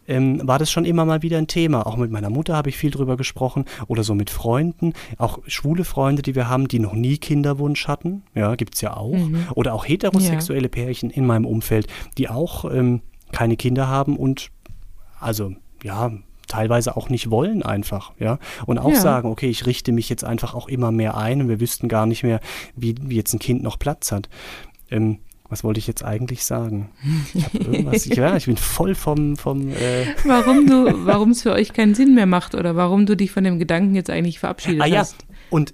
Speaker 2: ähm, war das schon immer mal wieder ein Thema. Auch mit meiner Mutter habe ich viel drüber gesprochen oder so mit Freunden, auch schwule Freunde, die wir haben, die noch nie Kinderwunsch hatten, ja, gibt es ja auch. Mhm. Oder auch heterosexuelle ja. Pärchen in meinem Umfeld, die auch ähm, keine Kinder haben und also ja, teilweise auch nicht wollen einfach, ja. Und auch ja. sagen, okay, ich richte mich jetzt einfach auch immer mehr ein und wir wüssten gar nicht mehr, wie, wie jetzt ein Kind noch Platz hat. Ähm, was wollte ich jetzt eigentlich sagen? Ich irgendwas, ja, ich bin voll vom, vom äh
Speaker 3: Warum du, warum es für euch keinen Sinn mehr macht oder warum du dich von dem Gedanken jetzt eigentlich verabschiedet ah, hast. Ja.
Speaker 2: Und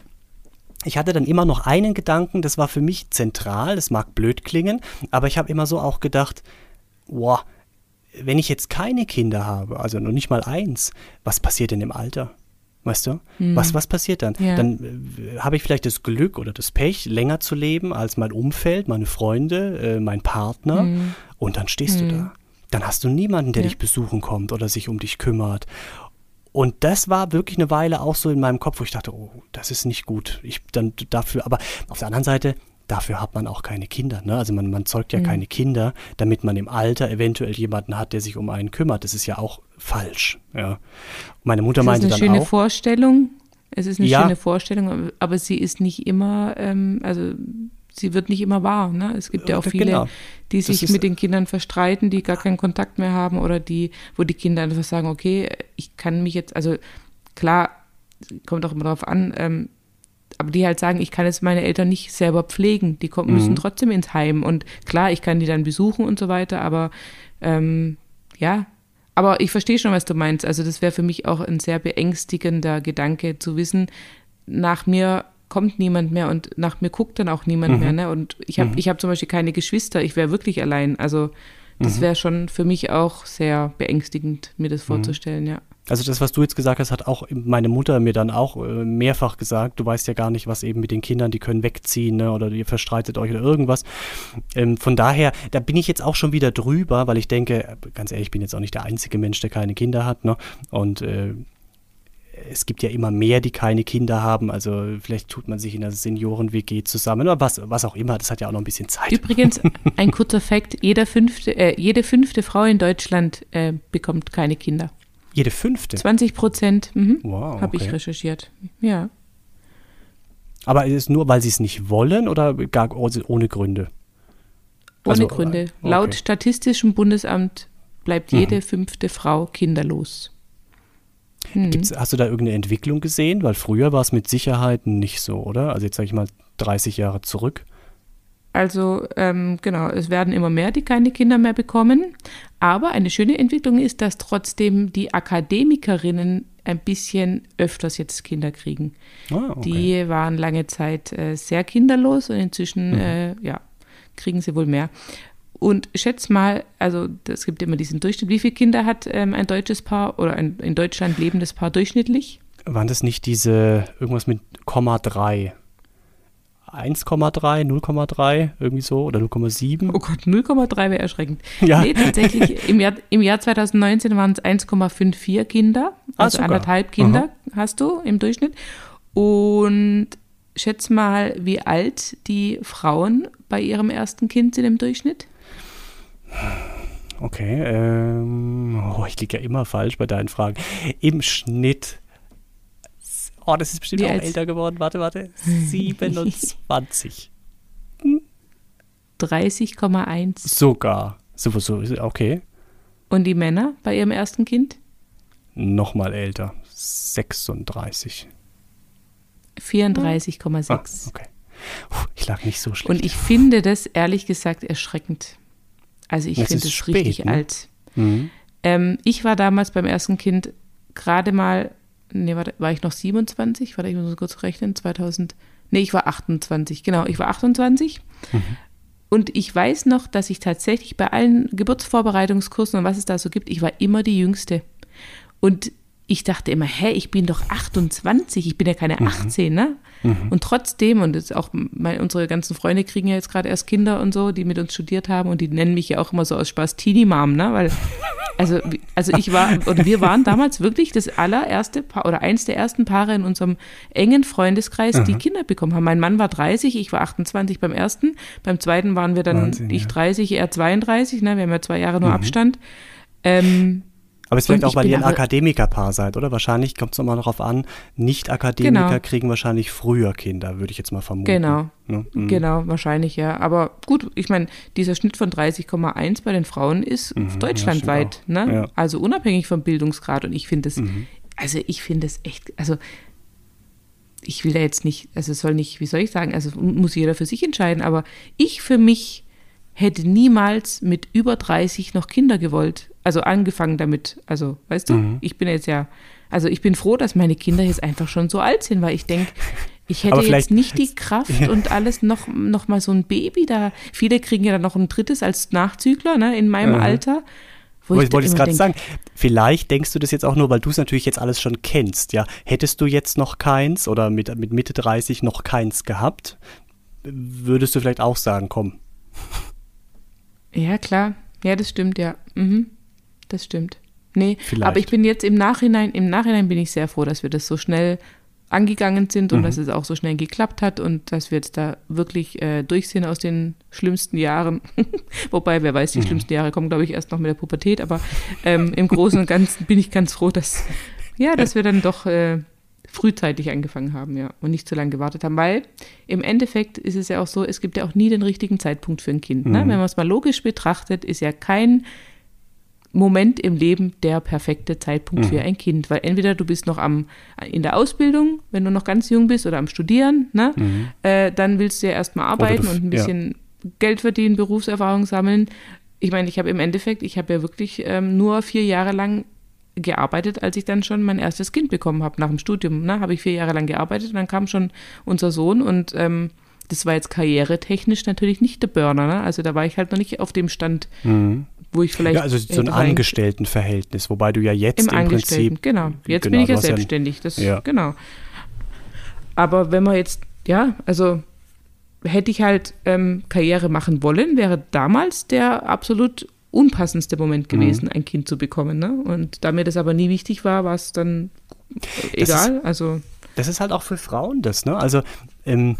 Speaker 2: ich hatte dann immer noch einen Gedanken, das war für mich zentral, das mag blöd klingen, aber ich habe immer so auch gedacht, boah, wenn ich jetzt keine Kinder habe, also noch nicht mal eins, was passiert denn im Alter? Weißt du? Hm. Was, was passiert dann? Ja. Dann äh, habe ich vielleicht das Glück oder das Pech, länger zu leben als mein Umfeld, meine Freunde, äh, mein Partner. Hm. Und dann stehst hm. du da. Dann hast du niemanden, der ja. dich besuchen kommt oder sich um dich kümmert. Und das war wirklich eine Weile auch so in meinem Kopf, wo ich dachte, oh, das ist nicht gut. Ich dann dafür, aber auf der anderen Seite, dafür hat man auch keine Kinder. Ne? Also man, man zeugt ja
Speaker 3: Mhm.
Speaker 2: keine Kinder, damit man im Alter eventuell jemanden hat, der sich um einen kümmert. Das ist ja auch falsch. Ja. Meine Mutter
Speaker 3: Es ist
Speaker 2: meinte
Speaker 3: eine
Speaker 2: dann
Speaker 3: schöne
Speaker 2: auch.
Speaker 3: Vorstellung. Es ist eine
Speaker 2: Ja.
Speaker 3: schöne Vorstellung, aber sie ist nicht immer, ähm, also sie wird nicht immer wahr. Ne? Es gibt ja auch
Speaker 2: Ja,
Speaker 3: viele,
Speaker 2: genau.
Speaker 3: die
Speaker 2: Das
Speaker 3: sich
Speaker 2: ist-
Speaker 3: mit den Kindern verstreiten, die gar keinen Kontakt mehr haben oder die, wo die Kinder einfach sagen, okay, ich kann mich jetzt, also klar, kommt auch immer darauf an, ähm, aber die halt sagen, ich kann jetzt meine Eltern nicht selber pflegen, die kommen,
Speaker 2: Mhm.
Speaker 3: müssen trotzdem ins Heim und klar, ich kann die dann besuchen und so weiter, aber ähm, ja, aber ich verstehe schon, was du meinst. Also das wäre für mich auch ein sehr beängstigender Gedanke zu wissen, nach mir kommt niemand mehr und nach mir guckt dann auch niemand
Speaker 2: Mhm.
Speaker 3: mehr. Ne? Und ich habe ich hab zum Beispiel keine Geschwister, ich wäre wirklich allein. Also
Speaker 2: Mhm.
Speaker 3: das wäre schon für mich auch sehr beängstigend, mir das vorzustellen, ja.
Speaker 2: Also das, was du jetzt gesagt hast, hat auch meine Mutter mir dann auch äh, mehrfach gesagt. Du weißt ja gar nicht, was eben mit den Kindern, die können wegziehen ne, oder ihr verstreitet euch oder irgendwas. Ähm, von daher, da bin ich jetzt auch schon wieder drüber, weil ich denke, ganz ehrlich, ich bin jetzt auch nicht der einzige Mensch, der keine Kinder hat. Ne? Und äh, es gibt ja immer mehr, die keine Kinder haben. Also vielleicht tut man sich in einer Senioren-WG zusammen oder was, was auch immer. Das hat ja auch noch ein bisschen Zeit.
Speaker 3: Übrigens, [LAUGHS] ein kurzer Fakt, jeder fünfte, äh, jede fünfte Frau in Deutschland äh, bekommt keine Kinder.
Speaker 2: Jede fünfte.
Speaker 3: 20 Prozent, mhm,
Speaker 2: Wow,
Speaker 3: habe ich
Speaker 2: okay.
Speaker 3: recherchiert. Ja.
Speaker 2: Aber ist es nur, weil sie es nicht wollen oder gar ohne Gründe?
Speaker 3: Ohne
Speaker 2: Also,
Speaker 3: Gründe.
Speaker 2: äh, okay.
Speaker 3: Laut Statistischem Bundesamt bleibt
Speaker 2: Mhm.
Speaker 3: jede fünfte Frau kinderlos. Hm.
Speaker 2: Hast du da irgendeine Entwicklung gesehen? Weil früher war es mit Sicherheit nicht so, oder? Also jetzt sage ich mal 30 Jahre zurück.
Speaker 3: Also ähm, genau, es werden immer mehr, die keine Kinder mehr bekommen. Aber eine schöne Entwicklung ist, dass trotzdem die Akademikerinnen ein bisschen öfters jetzt Kinder kriegen.
Speaker 2: Ah, okay.
Speaker 3: Die waren lange Zeit äh, sehr kinderlos und inzwischen
Speaker 2: Mhm.
Speaker 3: äh, ja, kriegen sie wohl mehr. Und schätz mal, also es gibt immer diesen Durchschnitt, wie viele Kinder hat ähm, ein deutsches Paar oder ein in Deutschland lebendes Paar durchschnittlich?
Speaker 2: Waren das nicht diese, irgendwas mit Komma 3? 1,3, 0,3, irgendwie so, oder 0,7?
Speaker 3: Oh Gott, 0,3 wäre erschreckend.
Speaker 2: Ja.
Speaker 3: Nee, tatsächlich, im Jahr, im Jahr 2019 waren es 1,54 Kinder,
Speaker 2: Ah,
Speaker 3: also
Speaker 2: sogar.
Speaker 3: anderthalb Kinder hast du im Durchschnitt. Und schätz mal, wie alt die Frauen bei ihrem ersten Kind sind im Durchschnitt?
Speaker 2: Okay, ähm, oh, ich liege ja immer falsch bei deinen Fragen. Im Schnitt, oh, das ist bestimmt
Speaker 3: Wie
Speaker 2: auch älter geworden, warte, warte, [LAUGHS] 27.
Speaker 3: 30,1.
Speaker 2: Sogar. So, so, okay.
Speaker 3: Und die Männer bei ihrem ersten Kind?
Speaker 2: Nochmal älter, 36.
Speaker 3: 34,6.
Speaker 2: Ah, okay. Puh, ich lag nicht so schlecht.
Speaker 3: Und ich finde das ehrlich gesagt erschreckend. Also ich finde es richtig
Speaker 2: ne?
Speaker 3: alt.
Speaker 2: Mhm.
Speaker 3: Ähm, ich war damals beim ersten Kind gerade mal, nee, warte, war ich noch 27? Warte, ich muss kurz rechnen, 2000, nee, ich war 28, genau, ich war 28. Und ich weiß noch, dass ich tatsächlich bei allen Geburtsvorbereitungskursen und was es da so gibt, ich war immer die Jüngste. Und ich dachte immer, hä, ich bin doch 28, ich bin ja keine 18, ne? Und trotzdem, und auch mein, unsere ganzen Freunde kriegen ja jetzt gerade erst Kinder und so, die mit uns studiert haben und die nennen mich ja auch immer so aus Spaß Teenie-Mom, ne? Weil, also, also ich war, oder wir waren damals wirklich das allererste Paar oder eins der ersten Paare in unserem engen Freundeskreis, die Kinder bekommen haben. Mein Mann war 30, ich war 28 beim ersten, beim zweiten waren wir dann,
Speaker 2: Wahnsinn,
Speaker 3: ich
Speaker 2: ja.
Speaker 3: 30, er 32, ne? Wir haben ja zwei Jahre nur Abstand. Ähm,
Speaker 2: Aber es ist vielleicht auch, weil ihr ein
Speaker 3: aber-
Speaker 2: Akademikerpaar seid, oder? Wahrscheinlich kommt es nochmal darauf an, Nicht-Akademiker
Speaker 3: Genau.
Speaker 2: kriegen wahrscheinlich früher Kinder, würde ich jetzt mal vermuten.
Speaker 3: Genau.
Speaker 2: Ne? Mhm.
Speaker 3: Genau, wahrscheinlich, ja. Aber gut, ich meine, dieser Schnitt von 30,1 bei den Frauen ist
Speaker 2: Mhm,
Speaker 3: deutschlandweit, ne?
Speaker 2: Ja. Mhm.
Speaker 3: Also unabhängig vom Bildungsgrad. Und ich finde es, also ich finde es echt, also ich will da jetzt nicht, also es soll nicht, wie soll ich sagen, also muss jeder für sich entscheiden, aber ich für mich hätte niemals mit über 30 noch Kinder gewollt. Also angefangen damit, also weißt du,
Speaker 2: Mhm.
Speaker 3: ich bin jetzt ja, also ich bin froh, dass meine Kinder jetzt einfach schon so alt sind, weil ich denke, ich hätte jetzt nicht die Kraft und alles noch, noch mal so ein Baby da. Viele kriegen ja dann noch ein drittes als Nachzügler, ne, in meinem
Speaker 2: Mhm.
Speaker 3: Alter. Wo ich
Speaker 2: wollte es gerade sagen, vielleicht denkst du das jetzt auch nur, weil du es natürlich jetzt alles schon kennst, ja. Hättest du jetzt noch keins oder mit, mit Mitte 30 noch keins gehabt, würdest du vielleicht auch sagen, komm.
Speaker 3: Ja, klar. Ja, das stimmt, ja. Mhm. Das stimmt. Nee,
Speaker 2: Vielleicht.
Speaker 3: aber ich bin jetzt im Nachhinein, im Nachhinein bin ich sehr froh, dass wir das so schnell angegangen sind und mhm. dass es auch so schnell geklappt hat und dass wir jetzt da wirklich äh, durch sind aus den schlimmsten Jahren. [LAUGHS] Wobei, wer weiß, die mhm. schlimmsten Jahre kommen, glaube ich, erst noch mit der Pubertät, aber ähm, im Großen und Ganzen bin ich ganz froh, dass, ja, dass wir dann doch äh, frühzeitig angefangen haben, ja, und nicht zu lange gewartet haben, weil im Endeffekt ist es ja auch so, es gibt ja auch nie den richtigen Zeitpunkt für ein Kind. Ne? Mhm. Wenn man es mal logisch betrachtet, ist ja kein Moment im Leben der perfekte Zeitpunkt mhm. für ein Kind, weil entweder du bist noch am in der Ausbildung, wenn du noch ganz jung bist oder am Studieren, ne? Mhm. Äh, dann willst du ja erstmal arbeiten und ein bisschen ja. Geld verdienen, Berufserfahrung sammeln. Ich meine, ich habe im Endeffekt, ich habe ja wirklich ähm, nur vier Jahre lang gearbeitet, als ich dann schon mein erstes Kind bekommen habe nach dem Studium. Ne? Habe ich vier Jahre lang gearbeitet und dann kam schon unser Sohn und ähm, das war jetzt karrieretechnisch natürlich nicht der Burner. Ne? Also da war ich halt noch nicht auf dem Stand, mhm wo ich vielleicht. Ja,
Speaker 2: also so ein Angestelltenverhältnis, wobei du ja jetzt im, im Prinzip.
Speaker 3: Genau, jetzt genau, bin ich ja selbstständig. Das, ja. Genau. Aber wenn man jetzt, ja, also hätte ich halt ähm, Karriere machen wollen, wäre damals der absolut unpassendste Moment mhm. gewesen, mhm. ein Kind zu bekommen. Ne? Und da mir das aber nie wichtig war, war es dann egal.
Speaker 2: Ist,
Speaker 3: also
Speaker 2: das ist halt auch für Frauen das, ne? Also ähm,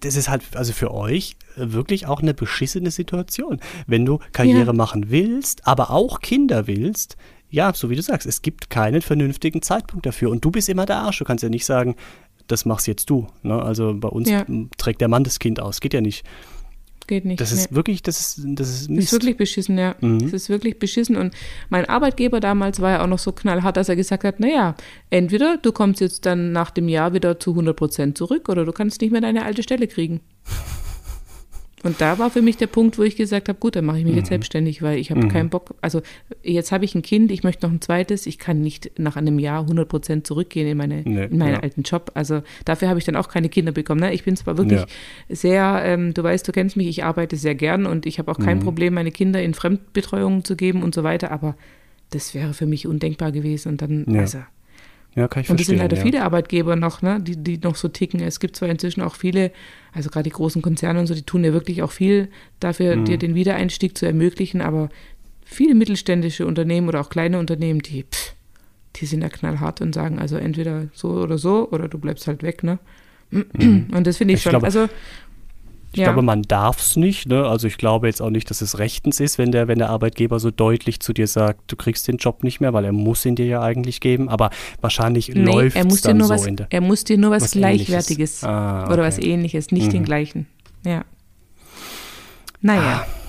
Speaker 2: das ist halt also für euch wirklich auch eine beschissene Situation. Wenn du Karriere ja. machen willst, aber auch Kinder willst, ja, so wie du sagst, es gibt keinen vernünftigen Zeitpunkt dafür. Und du bist immer der Arsch. Du kannst ja nicht sagen, das machst jetzt du. Ne? Also bei uns ja. trägt der Mann das Kind aus. Geht ja nicht
Speaker 3: geht nicht.
Speaker 2: Das ist nee. wirklich, das ist, das ist
Speaker 3: Mist. Das ist wirklich beschissen, ja. Mhm. Das ist wirklich beschissen. Und mein Arbeitgeber damals war ja auch noch so knallhart, dass er gesagt hat, naja, entweder du kommst jetzt dann nach dem Jahr wieder zu 100 Prozent zurück oder du kannst nicht mehr deine alte Stelle kriegen. Und da war für mich der Punkt, wo ich gesagt habe, gut, dann mache ich mich mhm. jetzt selbstständig, weil ich habe mhm. keinen Bock. Also jetzt habe ich ein Kind, ich möchte noch ein zweites. Ich kann nicht nach einem Jahr 100 Prozent zurückgehen in, meine, nee, in meinen ja. alten Job. Also dafür habe ich dann auch keine Kinder bekommen. Ne? Ich bin zwar wirklich ja. sehr, ähm, du weißt, du kennst mich, ich arbeite sehr gern und ich habe auch kein mhm. Problem, meine Kinder in Fremdbetreuung zu geben und so weiter. Aber das wäre für mich undenkbar gewesen. Und dann, ja. also
Speaker 2: ja, kann ich
Speaker 3: Und es
Speaker 2: sind
Speaker 3: leider
Speaker 2: ja.
Speaker 3: viele Arbeitgeber noch, ne, die, die noch so ticken. Es gibt zwar inzwischen auch viele, also gerade die großen Konzerne und so, die tun ja wirklich auch viel dafür, mhm. dir den Wiedereinstieg zu ermöglichen, aber viele mittelständische Unternehmen oder auch kleine Unternehmen, die, pff, die sind ja knallhart und sagen also entweder so oder so oder du bleibst halt weg, ne? Mhm. Und das finde ich, ich, schon.
Speaker 2: Glaube,
Speaker 3: also
Speaker 2: ich ja. glaube, man darf es nicht. Ne? Also ich glaube jetzt auch nicht, dass es rechtens ist, wenn der, wenn der Arbeitgeber so deutlich zu dir sagt, du kriegst den Job nicht mehr, weil er muss ihn dir ja eigentlich geben. Aber wahrscheinlich nee, läuft es dann so
Speaker 3: was,
Speaker 2: in der.
Speaker 3: Er muss dir nur was, was Gleichwertiges ah, okay. oder was Ähnliches, nicht mhm. den gleichen. Ja. Naja.
Speaker 2: Ah.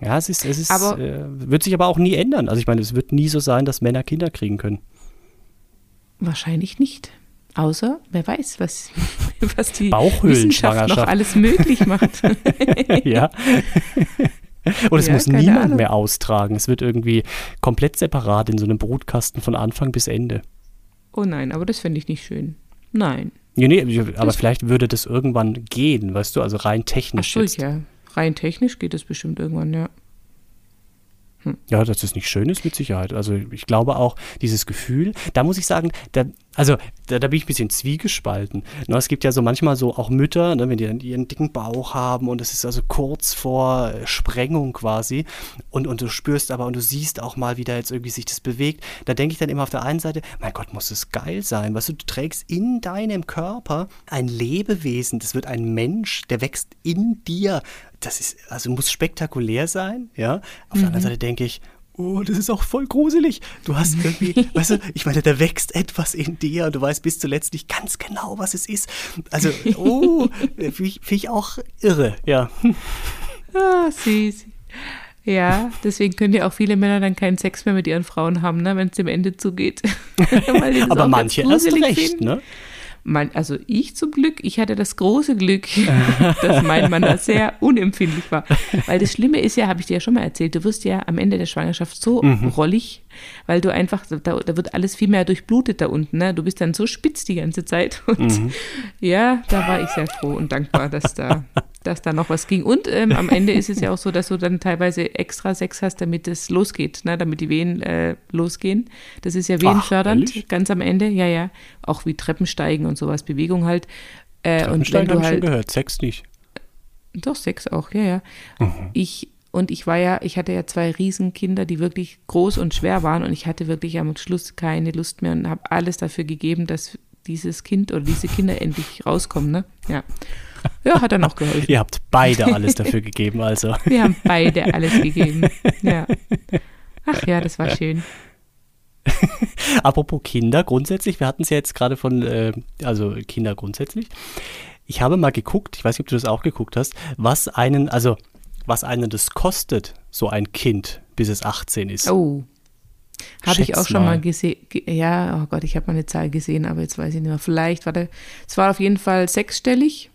Speaker 2: Ja, es ist, es ist, aber, äh, wird sich aber auch nie ändern. Also ich meine, es wird nie so sein, dass Männer Kinder kriegen können.
Speaker 3: Wahrscheinlich nicht. Außer, wer weiß, was, [LAUGHS] was die Wissenschaft noch alles möglich macht. [LAUGHS]
Speaker 2: ja. [LAUGHS] Und es ja, muss niemand Ahnung. mehr austragen. Es wird irgendwie komplett separat in so einem Brutkasten von Anfang bis Ende.
Speaker 3: Oh nein, aber das fände ich nicht schön. Nein.
Speaker 2: Ja, nee, aber das vielleicht würde das irgendwann gehen, weißt du, also rein technisch.
Speaker 3: Ach so, jetzt. ja. Rein technisch geht es bestimmt irgendwann, ja.
Speaker 2: Hm. Ja, dass es nicht schön ist, mit Sicherheit. Also ich glaube auch, dieses Gefühl, da muss ich sagen, da, also da, da bin ich ein bisschen zwiegespalten. Ne, es gibt ja so manchmal so auch Mütter, ne, wenn die dann ihren dicken Bauch haben und es ist also kurz vor Sprengung quasi und, und du spürst aber und du siehst auch mal, wie da jetzt irgendwie sich das bewegt. Da denke ich dann immer auf der einen Seite, mein Gott, muss es geil sein. Weißt du, du trägst in deinem Körper ein Lebewesen, das wird ein Mensch, der wächst in dir. Das ist, also muss spektakulär sein, ja. Auf mhm. der anderen mhm. Seite denke ich, oh, das ist auch voll gruselig. Du hast irgendwie, weißt du, ich meine, da wächst etwas in dir und du weißt bis zuletzt nicht ganz genau, was es ist. Also, oh, finde ich, find ich auch irre, ja. [LAUGHS]
Speaker 3: Ah, süß. Ja, deswegen können ja auch viele Männer dann keinen Sex mehr mit ihren Frauen haben, ne, wenn es dem Ende zugeht. [LAUGHS]
Speaker 2: Aber manche erst recht, finden. ne?
Speaker 3: Mein, also ich zum Glück, ich hatte das große Glück, [LAUGHS] dass mein Mann da sehr unempfindlich war. Weil das Schlimme ist ja, habe ich dir ja schon mal erzählt, du wirst ja am Ende der Schwangerschaft so mhm. rollig, weil du einfach, da, da, wird alles viel mehr durchblutet da unten. Ne? Du bist dann so spitz die ganze Zeit. Und mhm. ja, da war ich sehr froh und dankbar, dass da, dass da noch was ging. Und ähm, am Ende ist es ja auch so, dass du dann teilweise extra Sex hast, damit es losgeht, ne? damit die Wehen äh, losgehen. Das ist ja wehenfördernd, Ach, ganz am Ende. Ja, ja. Auch wie Treppensteigen und sowas, Bewegung halt.
Speaker 2: Äh, und wenn du halt, schon gehört, Sex nicht.
Speaker 3: Doch, Sex auch, ja, ja. Mhm. Ich und ich war ja, ich hatte ja zwei Riesenkinder, die wirklich groß und schwer waren und ich hatte wirklich am Schluss keine Lust mehr und habe alles dafür gegeben, dass dieses Kind oder diese Kinder endlich rauskommen, ne? Ja. Ja, hat er noch geholfen.
Speaker 2: Ihr habt beide alles dafür [LAUGHS] gegeben, also.
Speaker 3: Wir haben beide alles gegeben. Ja. Ach ja, das war schön. [LAUGHS]
Speaker 2: Apropos Kinder grundsätzlich, wir hatten es ja jetzt gerade von, äh, also Kinder grundsätzlich. Ich habe mal geguckt, ich weiß nicht, ob du das auch geguckt hast, was einen, also was einen das kostet, so ein Kind, bis es 18 ist.
Speaker 3: Oh. Habe ich auch schon mal, mal gesehen. Ja, oh Gott, ich habe mal eine Zahl gesehen, aber jetzt weiß ich nicht mehr. Vielleicht, warte, es war auf jeden Fall sechsstellig.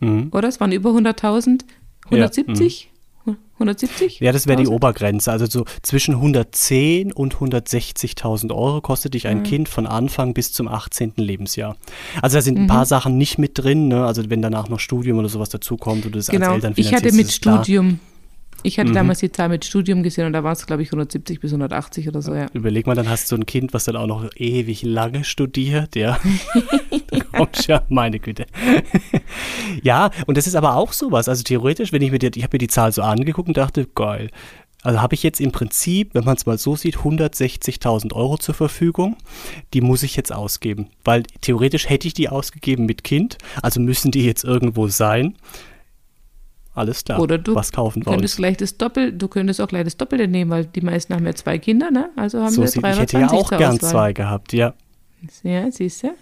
Speaker 3: Mhm. Oder? Es waren über 100.000. 170? Ja, 170?
Speaker 2: Ja, das wäre die Obergrenze. Also so zwischen 110 und 160.000 Euro kostet dich ein mhm. Kind von Anfang bis zum 18. Lebensjahr. Also da sind mhm. ein paar Sachen nicht mit drin. Ne? Also wenn danach noch Studium oder sowas dazukommt oder das
Speaker 3: genau.
Speaker 2: als Eltern
Speaker 3: Ich hatte mit Studium. Klar. Ich hatte mhm. damals die Zahl mit Studium gesehen und da war es, glaube ich, 170 bis 180 oder so, ja.
Speaker 2: Überleg mal, dann hast du ein Kind, was dann auch noch ewig lange studiert, ja. [LAUGHS] Kommst ja, meine Güte. ja, und das ist aber auch sowas. Also theoretisch, wenn ich mir die, ich habe mir die Zahl so angeguckt und dachte, geil. Also habe ich jetzt im Prinzip, wenn man es mal so sieht, 160.000 Euro zur Verfügung. Die muss ich jetzt ausgeben, weil theoretisch hätte ich die ausgegeben mit Kind, also müssen die jetzt irgendwo sein. Alles klar.
Speaker 3: Oder du was kaufen könntest gleich das Doppel, du könntest auch gleich das Doppelte nehmen, weil die meisten haben ja zwei Kinder, ne? Also haben so wir 320
Speaker 2: Ich hätte ja auch gern Auswahl. zwei gehabt, ja.
Speaker 3: Ja, siehst du?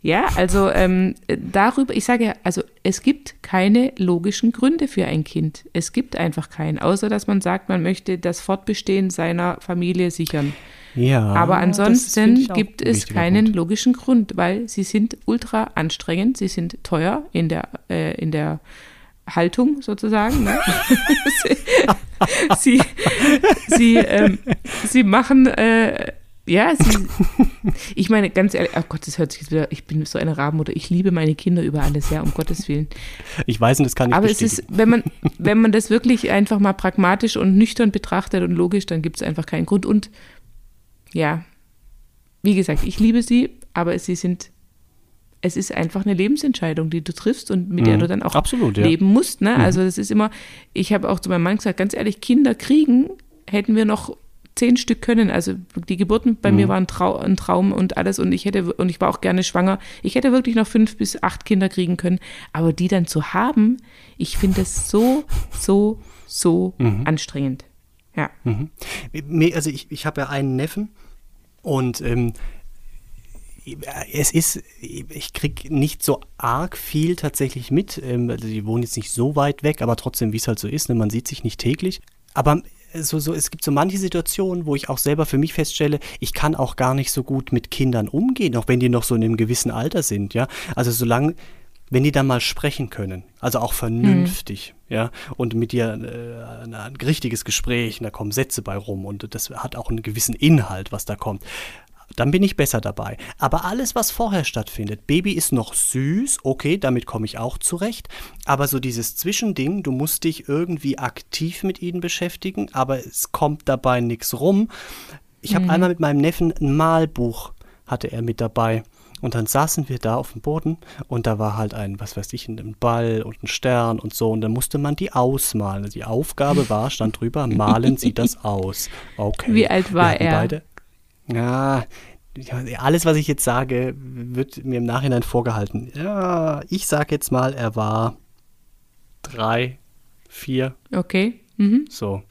Speaker 3: Ja, also ähm, darüber, ich sage ja, also es gibt keine logischen Gründe für ein Kind. Es gibt einfach keinen, außer dass man sagt, man möchte das Fortbestehen seiner Familie sichern. Ja. Aber ansonsten gibt es keinen Punkt. logischen Grund, weil sie sind ultra anstrengend, sie sind teuer in der, äh, in der Haltung sozusagen. Ne? [LAUGHS] sie, sie, ähm, sie machen, äh, ja, sie, ich meine, ganz ehrlich, oh Gott, das hört sich jetzt wieder, ich bin so eine Rabenmutter, ich liebe meine Kinder über alles, ja, um Gottes Willen.
Speaker 2: Ich weiß und das kann ich
Speaker 3: Aber es ist, wenn man, wenn man das wirklich einfach mal pragmatisch und nüchtern betrachtet und logisch, dann gibt es einfach keinen Grund. Und ja, wie gesagt, ich liebe sie, aber sie sind es ist einfach eine Lebensentscheidung, die du triffst und mit mhm. der du dann auch
Speaker 2: Absolut, ja.
Speaker 3: leben musst. Ne? Mhm. Also das ist immer, ich habe auch zu meinem Mann gesagt, ganz ehrlich, Kinder kriegen hätten wir noch zehn Stück können. Also die Geburten bei mhm. mir waren Trau ein Traum und alles und ich hätte und ich war auch gerne schwanger. Ich hätte wirklich noch fünf bis acht Kinder kriegen können, aber die dann zu haben, ich finde es so, so, so mhm. anstrengend. Ja.
Speaker 2: Mhm. Also ich, ich habe ja einen Neffen und ähm, es ist, ich kriege nicht so arg viel tatsächlich mit. Ähm, also die wohnen jetzt nicht so weit weg, aber trotzdem, wie es halt so ist, ne, man sieht sich nicht täglich. Aber so, so, es gibt so manche Situationen, wo ich auch selber für mich feststelle, ich kann auch gar nicht so gut mit Kindern umgehen, auch wenn die noch so in einem gewissen Alter sind, ja. Also solange, wenn die dann mal sprechen können, also auch vernünftig, mhm. ja, und mit dir äh, ein, ein richtiges Gespräch, und da kommen Sätze bei rum und das hat auch einen gewissen Inhalt, was da kommt dann bin ich besser dabei. Aber alles, was vorher stattfindet, Baby ist noch süß, okay, damit komme ich auch zurecht. Aber so dieses Zwischending, du musst dich irgendwie aktiv mit ihnen beschäftigen, aber es kommt dabei nichts rum. Ich habe mhm. einmal mit meinem Neffen ein Malbuch, hatte er mit dabei. Und dann saßen wir da auf dem Boden und da war halt ein, was weiß ich, ein Ball und ein Stern und so. Und dann musste man die ausmalen. Die Aufgabe war, stand drüber, malen Sie das aus. Okay.
Speaker 3: Wie alt war er? Beide,
Speaker 2: ja, alles, was ich jetzt sage, wird mir im Nachhinein vorgehalten. Ja, ich sage jetzt mal, er war drei, vier.
Speaker 3: Okay. Mhm.
Speaker 2: So.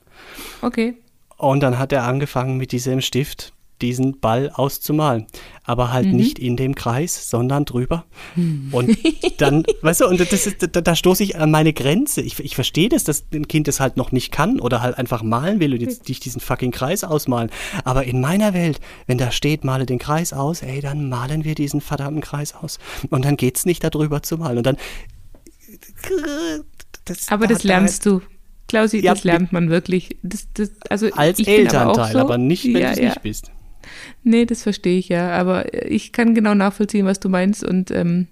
Speaker 3: Okay.
Speaker 2: Und dann hat er angefangen mit diesem Stift diesen Ball auszumalen. Aber halt mhm. nicht in dem Kreis, sondern drüber. Mhm. Und dann, [LAUGHS] weißt du, und das ist, da, da stoße ich an meine Grenze. Ich, ich verstehe das, dass ein Kind das halt noch nicht kann oder halt einfach malen will und jetzt nicht diesen fucking Kreis ausmalen. Aber in meiner Welt, wenn da steht, male den Kreis aus, ey, dann malen wir diesen verdammten Kreis aus. Und dann geht's nicht darüber zu malen. Und dann.
Speaker 3: Das, aber das lernst du. Klausi, ja, das lernt man wirklich. Das, das, also
Speaker 2: als Elternteil, aber, so, aber, nicht, wenn ja, du es ja. nicht bist.
Speaker 3: Nee, das verstehe ich ja, aber ich kann genau nachvollziehen, was du meinst und ähm,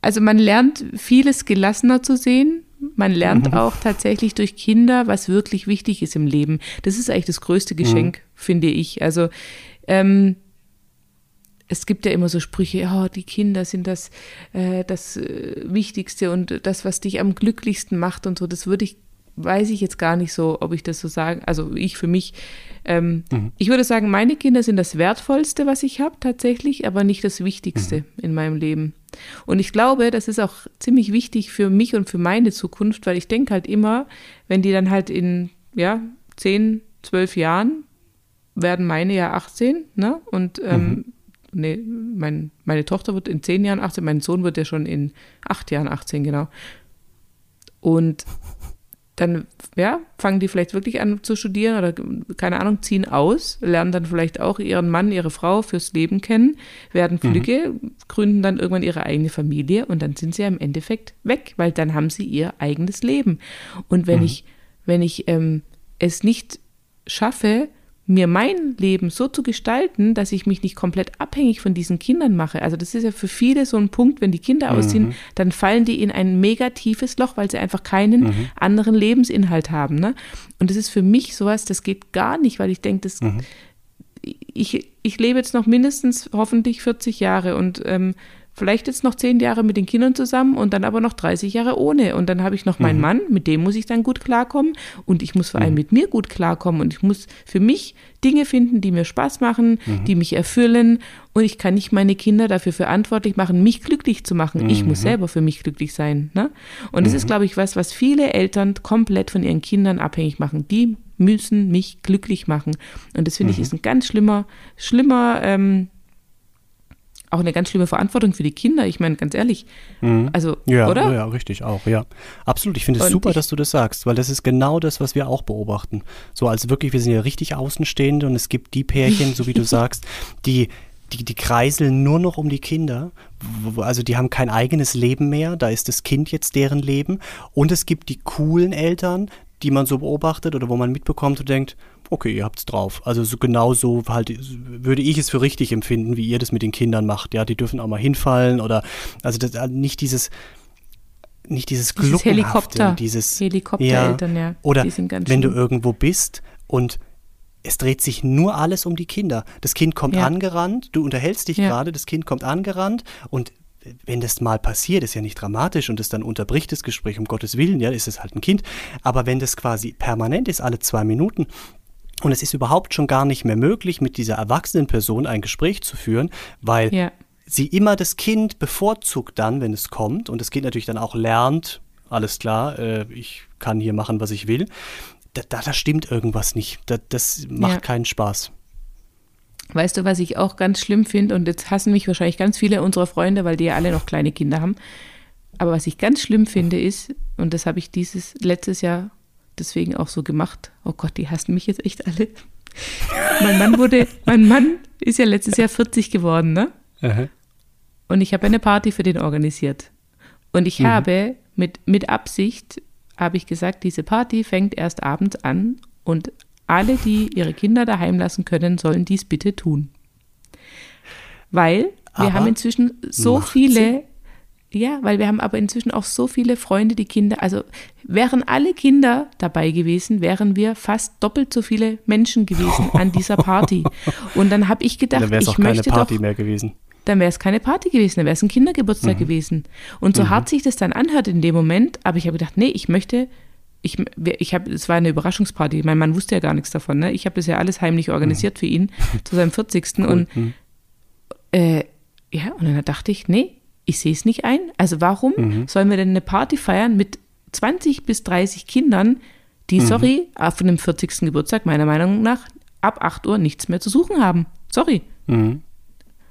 Speaker 3: also man lernt vieles gelassener zu sehen. Man lernt mhm. auch tatsächlich durch Kinder, was wirklich wichtig ist im Leben. Das ist eigentlich das größte mhm. Geschenk, mhm. finde ich. Also ähm, es gibt ja immer so Sprüche, oh, die Kinder sind das, äh, das äh, Wichtigste und das, was dich am glücklichsten macht und so. Das würde ich weiß ich jetzt gar nicht so, ob ich das so sagen, also ich für mich, ähm, mhm. ich würde sagen, meine Kinder sind das Wertvollste, was ich habe tatsächlich, aber nicht das Wichtigste mhm. in meinem Leben. Und ich glaube, das ist auch ziemlich wichtig für mich und für meine Zukunft, weil ich denke halt immer, wenn die dann halt in, ja, zehn, zwölf Jahren werden meine ja 18, ne? Und ähm, mhm. nee, mein, meine Tochter wird in zehn Jahren 18, mein Sohn wird ja schon in acht Jahren 18, genau. Und dann ja, fangen die vielleicht wirklich an zu studieren oder keine Ahnung, ziehen aus, lernen dann vielleicht auch ihren Mann, ihre Frau fürs Leben kennen, werden mhm. Flügge, mhm. gründen dann irgendwann ihre eigene Familie und dann sind sie ja im Endeffekt weg, weil dann haben sie ihr eigenes Leben. Und wenn mhm. ich, wenn ich ähm, es nicht schaffe, mir mein Leben so zu gestalten, dass ich mich nicht komplett abhängig von diesen Kindern mache. Also das ist ja für viele so ein Punkt, wenn die Kinder mhm. ausziehen, dann fallen die in ein mega tiefes Loch, weil sie einfach keinen mhm. anderen Lebensinhalt haben. Ne? Und das ist für mich sowas, das geht gar nicht, weil ich denke, das, mhm. ich, ich lebe jetzt noch mindestens hoffentlich 40 Jahre und ähm, vielleicht jetzt noch zehn Jahre mit den Kindern zusammen und dann aber noch 30 Jahre ohne. Und dann habe ich noch meinen mhm. Mann, mit dem muss ich dann gut klarkommen. Und ich muss vor allem mhm. mit mir gut klarkommen. Und ich muss für mich Dinge finden, die mir Spaß machen, mhm. die mich erfüllen. Und ich kann nicht meine Kinder dafür verantwortlich machen, mich glücklich zu machen. Ich muss mhm. selber für mich glücklich sein. Ne? Und das ist, mhm. glaube ich, was, was viele Eltern komplett von ihren Kindern abhängig machen. Die müssen mich glücklich machen. Und das finde ich mhm. ist ein ganz schlimmer, schlimmer, ähm, auch eine ganz schlimme Verantwortung für die Kinder. Ich meine, ganz ehrlich, mhm. also,
Speaker 2: ja,
Speaker 3: oder?
Speaker 2: Ja, richtig, auch, ja. Absolut. Ich finde es super, dass du das sagst, weil das ist genau das, was wir auch beobachten. So als wirklich, wir sind ja richtig Außenstehende und es gibt die Pärchen, so wie du [LAUGHS] sagst, die, die, die kreiseln nur noch um die Kinder. Also die haben kein eigenes Leben mehr, da ist das Kind jetzt deren Leben. Und es gibt die coolen Eltern, die man so beobachtet oder wo man mitbekommt und denkt, okay, ihr habt's drauf. Also so genau so halt würde ich es für richtig empfinden, wie ihr das mit den Kindern macht. Ja, die dürfen auch mal hinfallen oder also das, also nicht dieses nicht dieses, dieses Helikopter, dieses
Speaker 3: Helikoptereltern, ja,
Speaker 2: ja. Oder wenn schlimm. du irgendwo bist und es dreht sich nur alles um die Kinder. Das Kind kommt ja. angerannt, du unterhältst dich gerade, das Kind kommt angerannt und wenn das mal passiert, ist ja nicht dramatisch und es dann unterbricht das Gespräch, um Gottes Willen, ja, ist es halt ein Kind. Aber wenn das quasi permanent ist, alle zwei Minuten, und es ist überhaupt schon gar nicht mehr möglich, mit dieser erwachsenen Person ein Gespräch zu führen, weil ja. sie immer das Kind bevorzugt dann, wenn es kommt, und das Kind natürlich dann auch lernt, alles klar, äh, ich kann hier machen, was ich will. Da, da, da stimmt irgendwas nicht. Da, das macht ja. keinen Spaß.
Speaker 3: Weißt du, was ich auch ganz schlimm finde, und jetzt hassen mich wahrscheinlich ganz viele unserer Freunde, weil die ja alle noch kleine Kinder haben. Aber was ich ganz schlimm finde, ist, und das habe ich dieses letztes Jahr deswegen auch so gemacht. Oh Gott, die hassen mich jetzt echt alle. mein Mann wurde, mein Mann ist ja letztes Jahr 40 geworden, ne? Aha. Und ich habe eine Party für den organisiert. Und ich mhm. habe mit, mit Absicht, habe ich gesagt, diese Party fängt erst abends an und alle, die ihre Kinder daheim lassen können, sollen dies bitte tun. Weil wir Aber haben inzwischen so viele Sinn. Ja, weil wir haben aber inzwischen auch so viele Freunde, die Kinder, also wären alle Kinder dabei gewesen, wären wir fast doppelt so viele Menschen gewesen [LAUGHS] an dieser Party. Und dann habe ich gedacht, dann
Speaker 2: ich
Speaker 3: auch möchte
Speaker 2: keine Party
Speaker 3: doch,
Speaker 2: mehr gewesen.
Speaker 3: Dann wäre es keine Party gewesen, dann wäre es ein Kindergeburtstag mhm. gewesen. Und so mhm. hart sich das dann anhört in dem Moment, aber ich habe gedacht, nee, ich möchte, ich, ich habe, es war eine Überraschungsparty. Mein Mann wusste ja gar nichts davon. Ne? Ich habe das ja alles heimlich organisiert mhm. für ihn [LAUGHS] zu seinem 40. Cool. Und mhm. äh, ja, und dann dachte ich, nee, ich sehe es nicht ein. Also warum mhm. sollen wir denn eine Party feiern mit 20 bis 30 Kindern, die, mhm. sorry, von dem 40. Geburtstag meiner Meinung nach ab 8 Uhr nichts mehr zu suchen haben. Sorry.
Speaker 2: Mhm.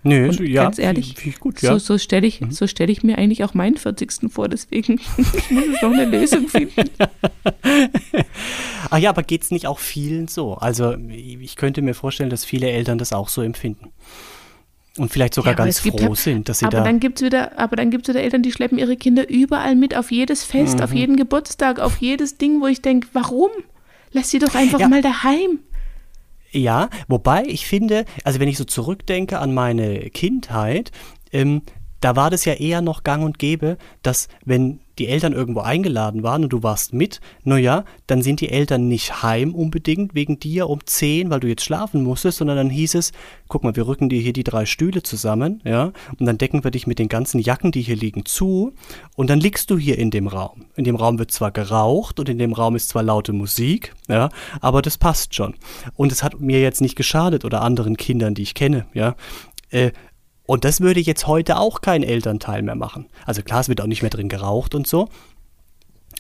Speaker 2: Nö,
Speaker 3: Und ja, ganz ehrlich,
Speaker 2: find, find gut, ja.
Speaker 3: so, so stelle ich, mhm. so stell ich mir eigentlich auch meinen 40. vor, deswegen [LAUGHS] ich muss ich noch eine Lösung finden.
Speaker 2: Ach [LAUGHS] ja, aber geht es nicht auch vielen so? Also ich könnte mir vorstellen, dass viele Eltern das auch so empfinden. Und vielleicht sogar ja, ganz froh halt, sind, dass sie
Speaker 3: aber
Speaker 2: da.
Speaker 3: Dann gibt's wieder, aber dann gibt es wieder Eltern, die schleppen ihre Kinder überall mit, auf jedes Fest, mhm. auf jeden Geburtstag, auf jedes Ding, wo ich denke, warum? Lass sie doch einfach ja. mal daheim.
Speaker 2: Ja, wobei ich finde, also wenn ich so zurückdenke an meine Kindheit, ähm, da war das ja eher noch gang und gäbe, dass wenn die Eltern irgendwo eingeladen waren und du warst mit, naja, dann sind die Eltern nicht heim unbedingt wegen dir um 10, weil du jetzt schlafen musstest, sondern dann hieß es, guck mal, wir rücken dir hier die drei Stühle zusammen, ja, und dann decken wir dich mit den ganzen Jacken, die hier liegen, zu und dann liegst du hier in dem Raum. In dem Raum wird zwar geraucht und in dem Raum ist zwar laute Musik, ja, aber das passt schon. Und es hat mir jetzt nicht geschadet oder anderen Kindern, die ich kenne, ja. Äh, und das würde jetzt heute auch kein Elternteil mehr machen. Also klar, es wird auch nicht mehr drin geraucht und so.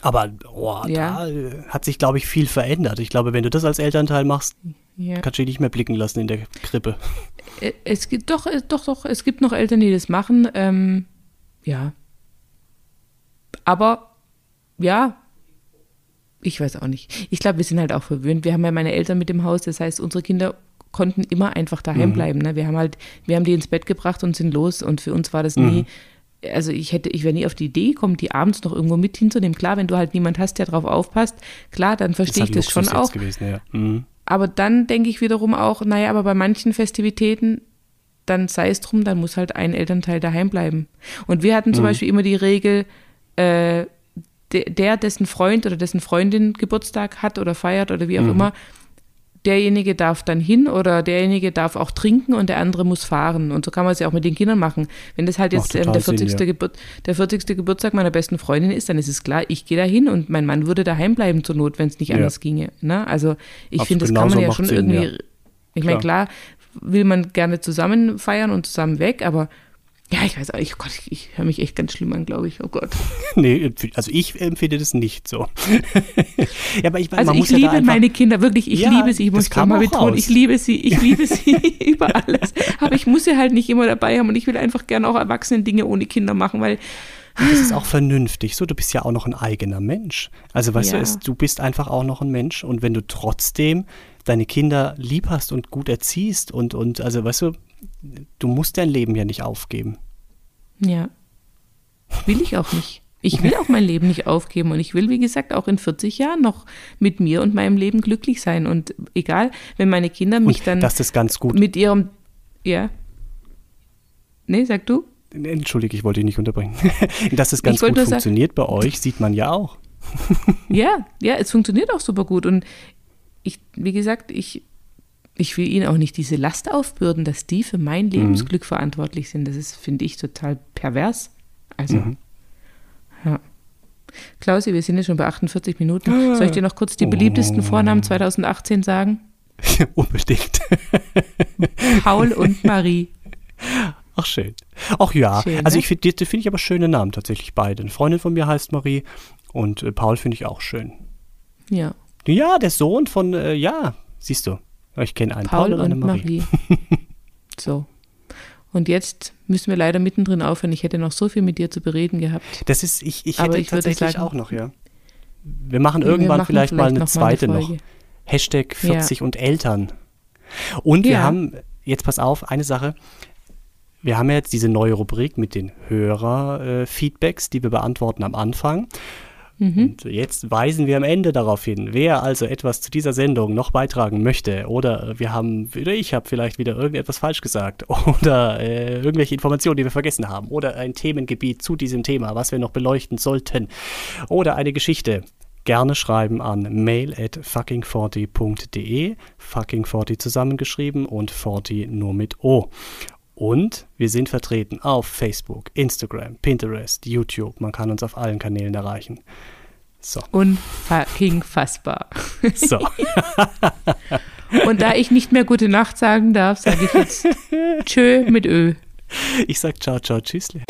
Speaker 2: Aber oh, ja. da hat sich, glaube ich, viel verändert. Ich glaube, wenn du das als Elternteil machst, ja. kannst du dich nicht mehr blicken lassen in der Krippe.
Speaker 3: Es gibt doch, äh, doch, doch, es gibt noch Eltern, die das machen. Ähm, ja. Aber ja, ich weiß auch nicht. Ich glaube, wir sind halt auch verwöhnt. Wir haben ja meine Eltern mit dem Haus, das heißt, unsere Kinder konnten immer einfach daheim mhm. bleiben. Ne? Wir haben halt, wir haben die ins Bett gebracht und sind los und für uns war das nie, mhm. also ich hätte, ich wäre nie auf die Idee gekommen, die abends noch irgendwo mit hinzunehmen. Klar, wenn du halt niemand hast, der drauf aufpasst, klar, dann verstehe ich halt das schon auch. Gewesen, ja. mhm. Aber dann denke ich wiederum auch, naja, aber bei manchen Festivitäten, dann sei es drum, dann muss halt ein Elternteil daheim bleiben. Und wir hatten zum mhm. Beispiel immer die Regel, äh, der, dessen Freund oder dessen Freundin Geburtstag hat oder feiert oder wie auch mhm. immer, derjenige darf dann hin oder derjenige darf auch trinken und der andere muss fahren. Und so kann man es ja auch mit den Kindern machen. Wenn das halt jetzt ähm, der, 40. Sinn, ja. Geburt, der 40. Geburtstag meiner besten Freundin ist, dann ist es klar, ich gehe da hin und mein Mann würde daheim bleiben zur Not, wenn es nicht ja. anders ginge. Ne? Also ich finde, das kann man ja schon Sinn, irgendwie. Ich meine, klar will man gerne zusammen feiern und zusammen weg, aber ja, ich weiß auch, ich, oh Gott, ich, ich höre mich echt ganz schlimm an, glaube ich. Oh Gott. [LAUGHS]
Speaker 2: nee, also ich empfinde das nicht so. [LAUGHS]
Speaker 3: ja, aber ich, also ich liebe ja meine Kinder, wirklich, ich ja, liebe sie, ich muss mal betonen, ich liebe sie, ich liebe [LAUGHS] sie über alles. Aber ich muss sie halt nicht immer dabei haben und ich will einfach gerne auch erwachsene Dinge ohne Kinder machen, weil
Speaker 2: und das ist auch vernünftig. So, du bist ja auch noch ein eigener Mensch. Also weißt ja. du, es, du bist einfach auch noch ein Mensch und wenn du trotzdem deine Kinder lieb hast und gut erziehst und, und also weißt du, du musst dein Leben ja nicht aufgeben.
Speaker 3: Ja. Will ich auch nicht. Ich will auch mein Leben nicht aufgeben und ich will, wie gesagt, auch in 40 Jahren noch mit mir und meinem Leben glücklich sein. Und egal, wenn meine Kinder mich und dann
Speaker 2: das ist ganz gut.
Speaker 3: mit ihrem, ja. Nee, sag du?
Speaker 2: Entschuldige, ich wollte dich nicht unterbringen. [LAUGHS] Dass es ganz gut funktioniert sagen, bei euch, sieht man ja auch.
Speaker 3: ja, ja, es funktioniert auch super gut. Und ich, wie gesagt, ich ich will ihnen auch nicht diese Last aufbürden, dass die für mein mhm. Lebensglück mhm. verantwortlich sind. Das ist, finde ich, total pervers. Also, mhm. ja. Klausi, wir sind ja schon bei 48 Minuten. Ah. Soll ich dir noch kurz die beliebtesten oh. Vornamen 2018 sagen? [LAUGHS]
Speaker 2: Unbedingt. [LAUGHS]
Speaker 3: Paul und Marie.
Speaker 2: Ach, schön. Ach ja, schön, also ne? ich finde find ich aber schöne Namen tatsächlich beide. Eine Freundin von mir heißt Marie und äh, Paul finde ich auch schön.
Speaker 3: Ja.
Speaker 2: Ja, der Sohn von, äh, ja, siehst du. Ich kenne einen
Speaker 3: Paul, Paul und eine Marie. Marie. [LAUGHS] so. Und jetzt müssen wir leider mittendrin aufhören. Ich hätte noch so viel mit dir zu bereden gehabt.
Speaker 2: Das ist, ich, ich hätte ich tatsächlich sagen, auch noch, ja. Wir machen irgendwann wir machen vielleicht, vielleicht, mal eine noch zweite eine noch. Hashtag 40 ja. und Eltern. Und wir ja. haben, jetzt pass auf, eine Sache. Wir haben jetzt diese neue Rubrik mit den Hörer-Feedbacks, die wir beantworten am Anfang. Mhm. Und jetzt weisen wir am Ende darauf hin, wer also etwas zu dieser Sendung noch beitragen möchte. Oder wir haben, oder ich habe vielleicht wieder irgendetwas falsch gesagt. [LAUGHS] Oder äh, irgendwelche Informationen, die wir vergessen haben. Oder ein Themengebiet zu diesem Thema, was wir noch beleuchten sollten. Oder eine Geschichte. Gerne schreiben an mail at fucking40.de, fucking40 zusammengeschrieben und 40 nur mit O. Und wir sind vertreten auf Facebook, Instagram, Pinterest, YouTube. Man kann uns auf allen Kanälen erreichen.
Speaker 3: So. Unfucking fassbar. So. [LAUGHS] Und da ich nicht mehr gute Nacht sagen darf, sage ich jetzt [LAUGHS] Tschö mit Ö.
Speaker 2: Ich sag ciao, ciao, tschüssle.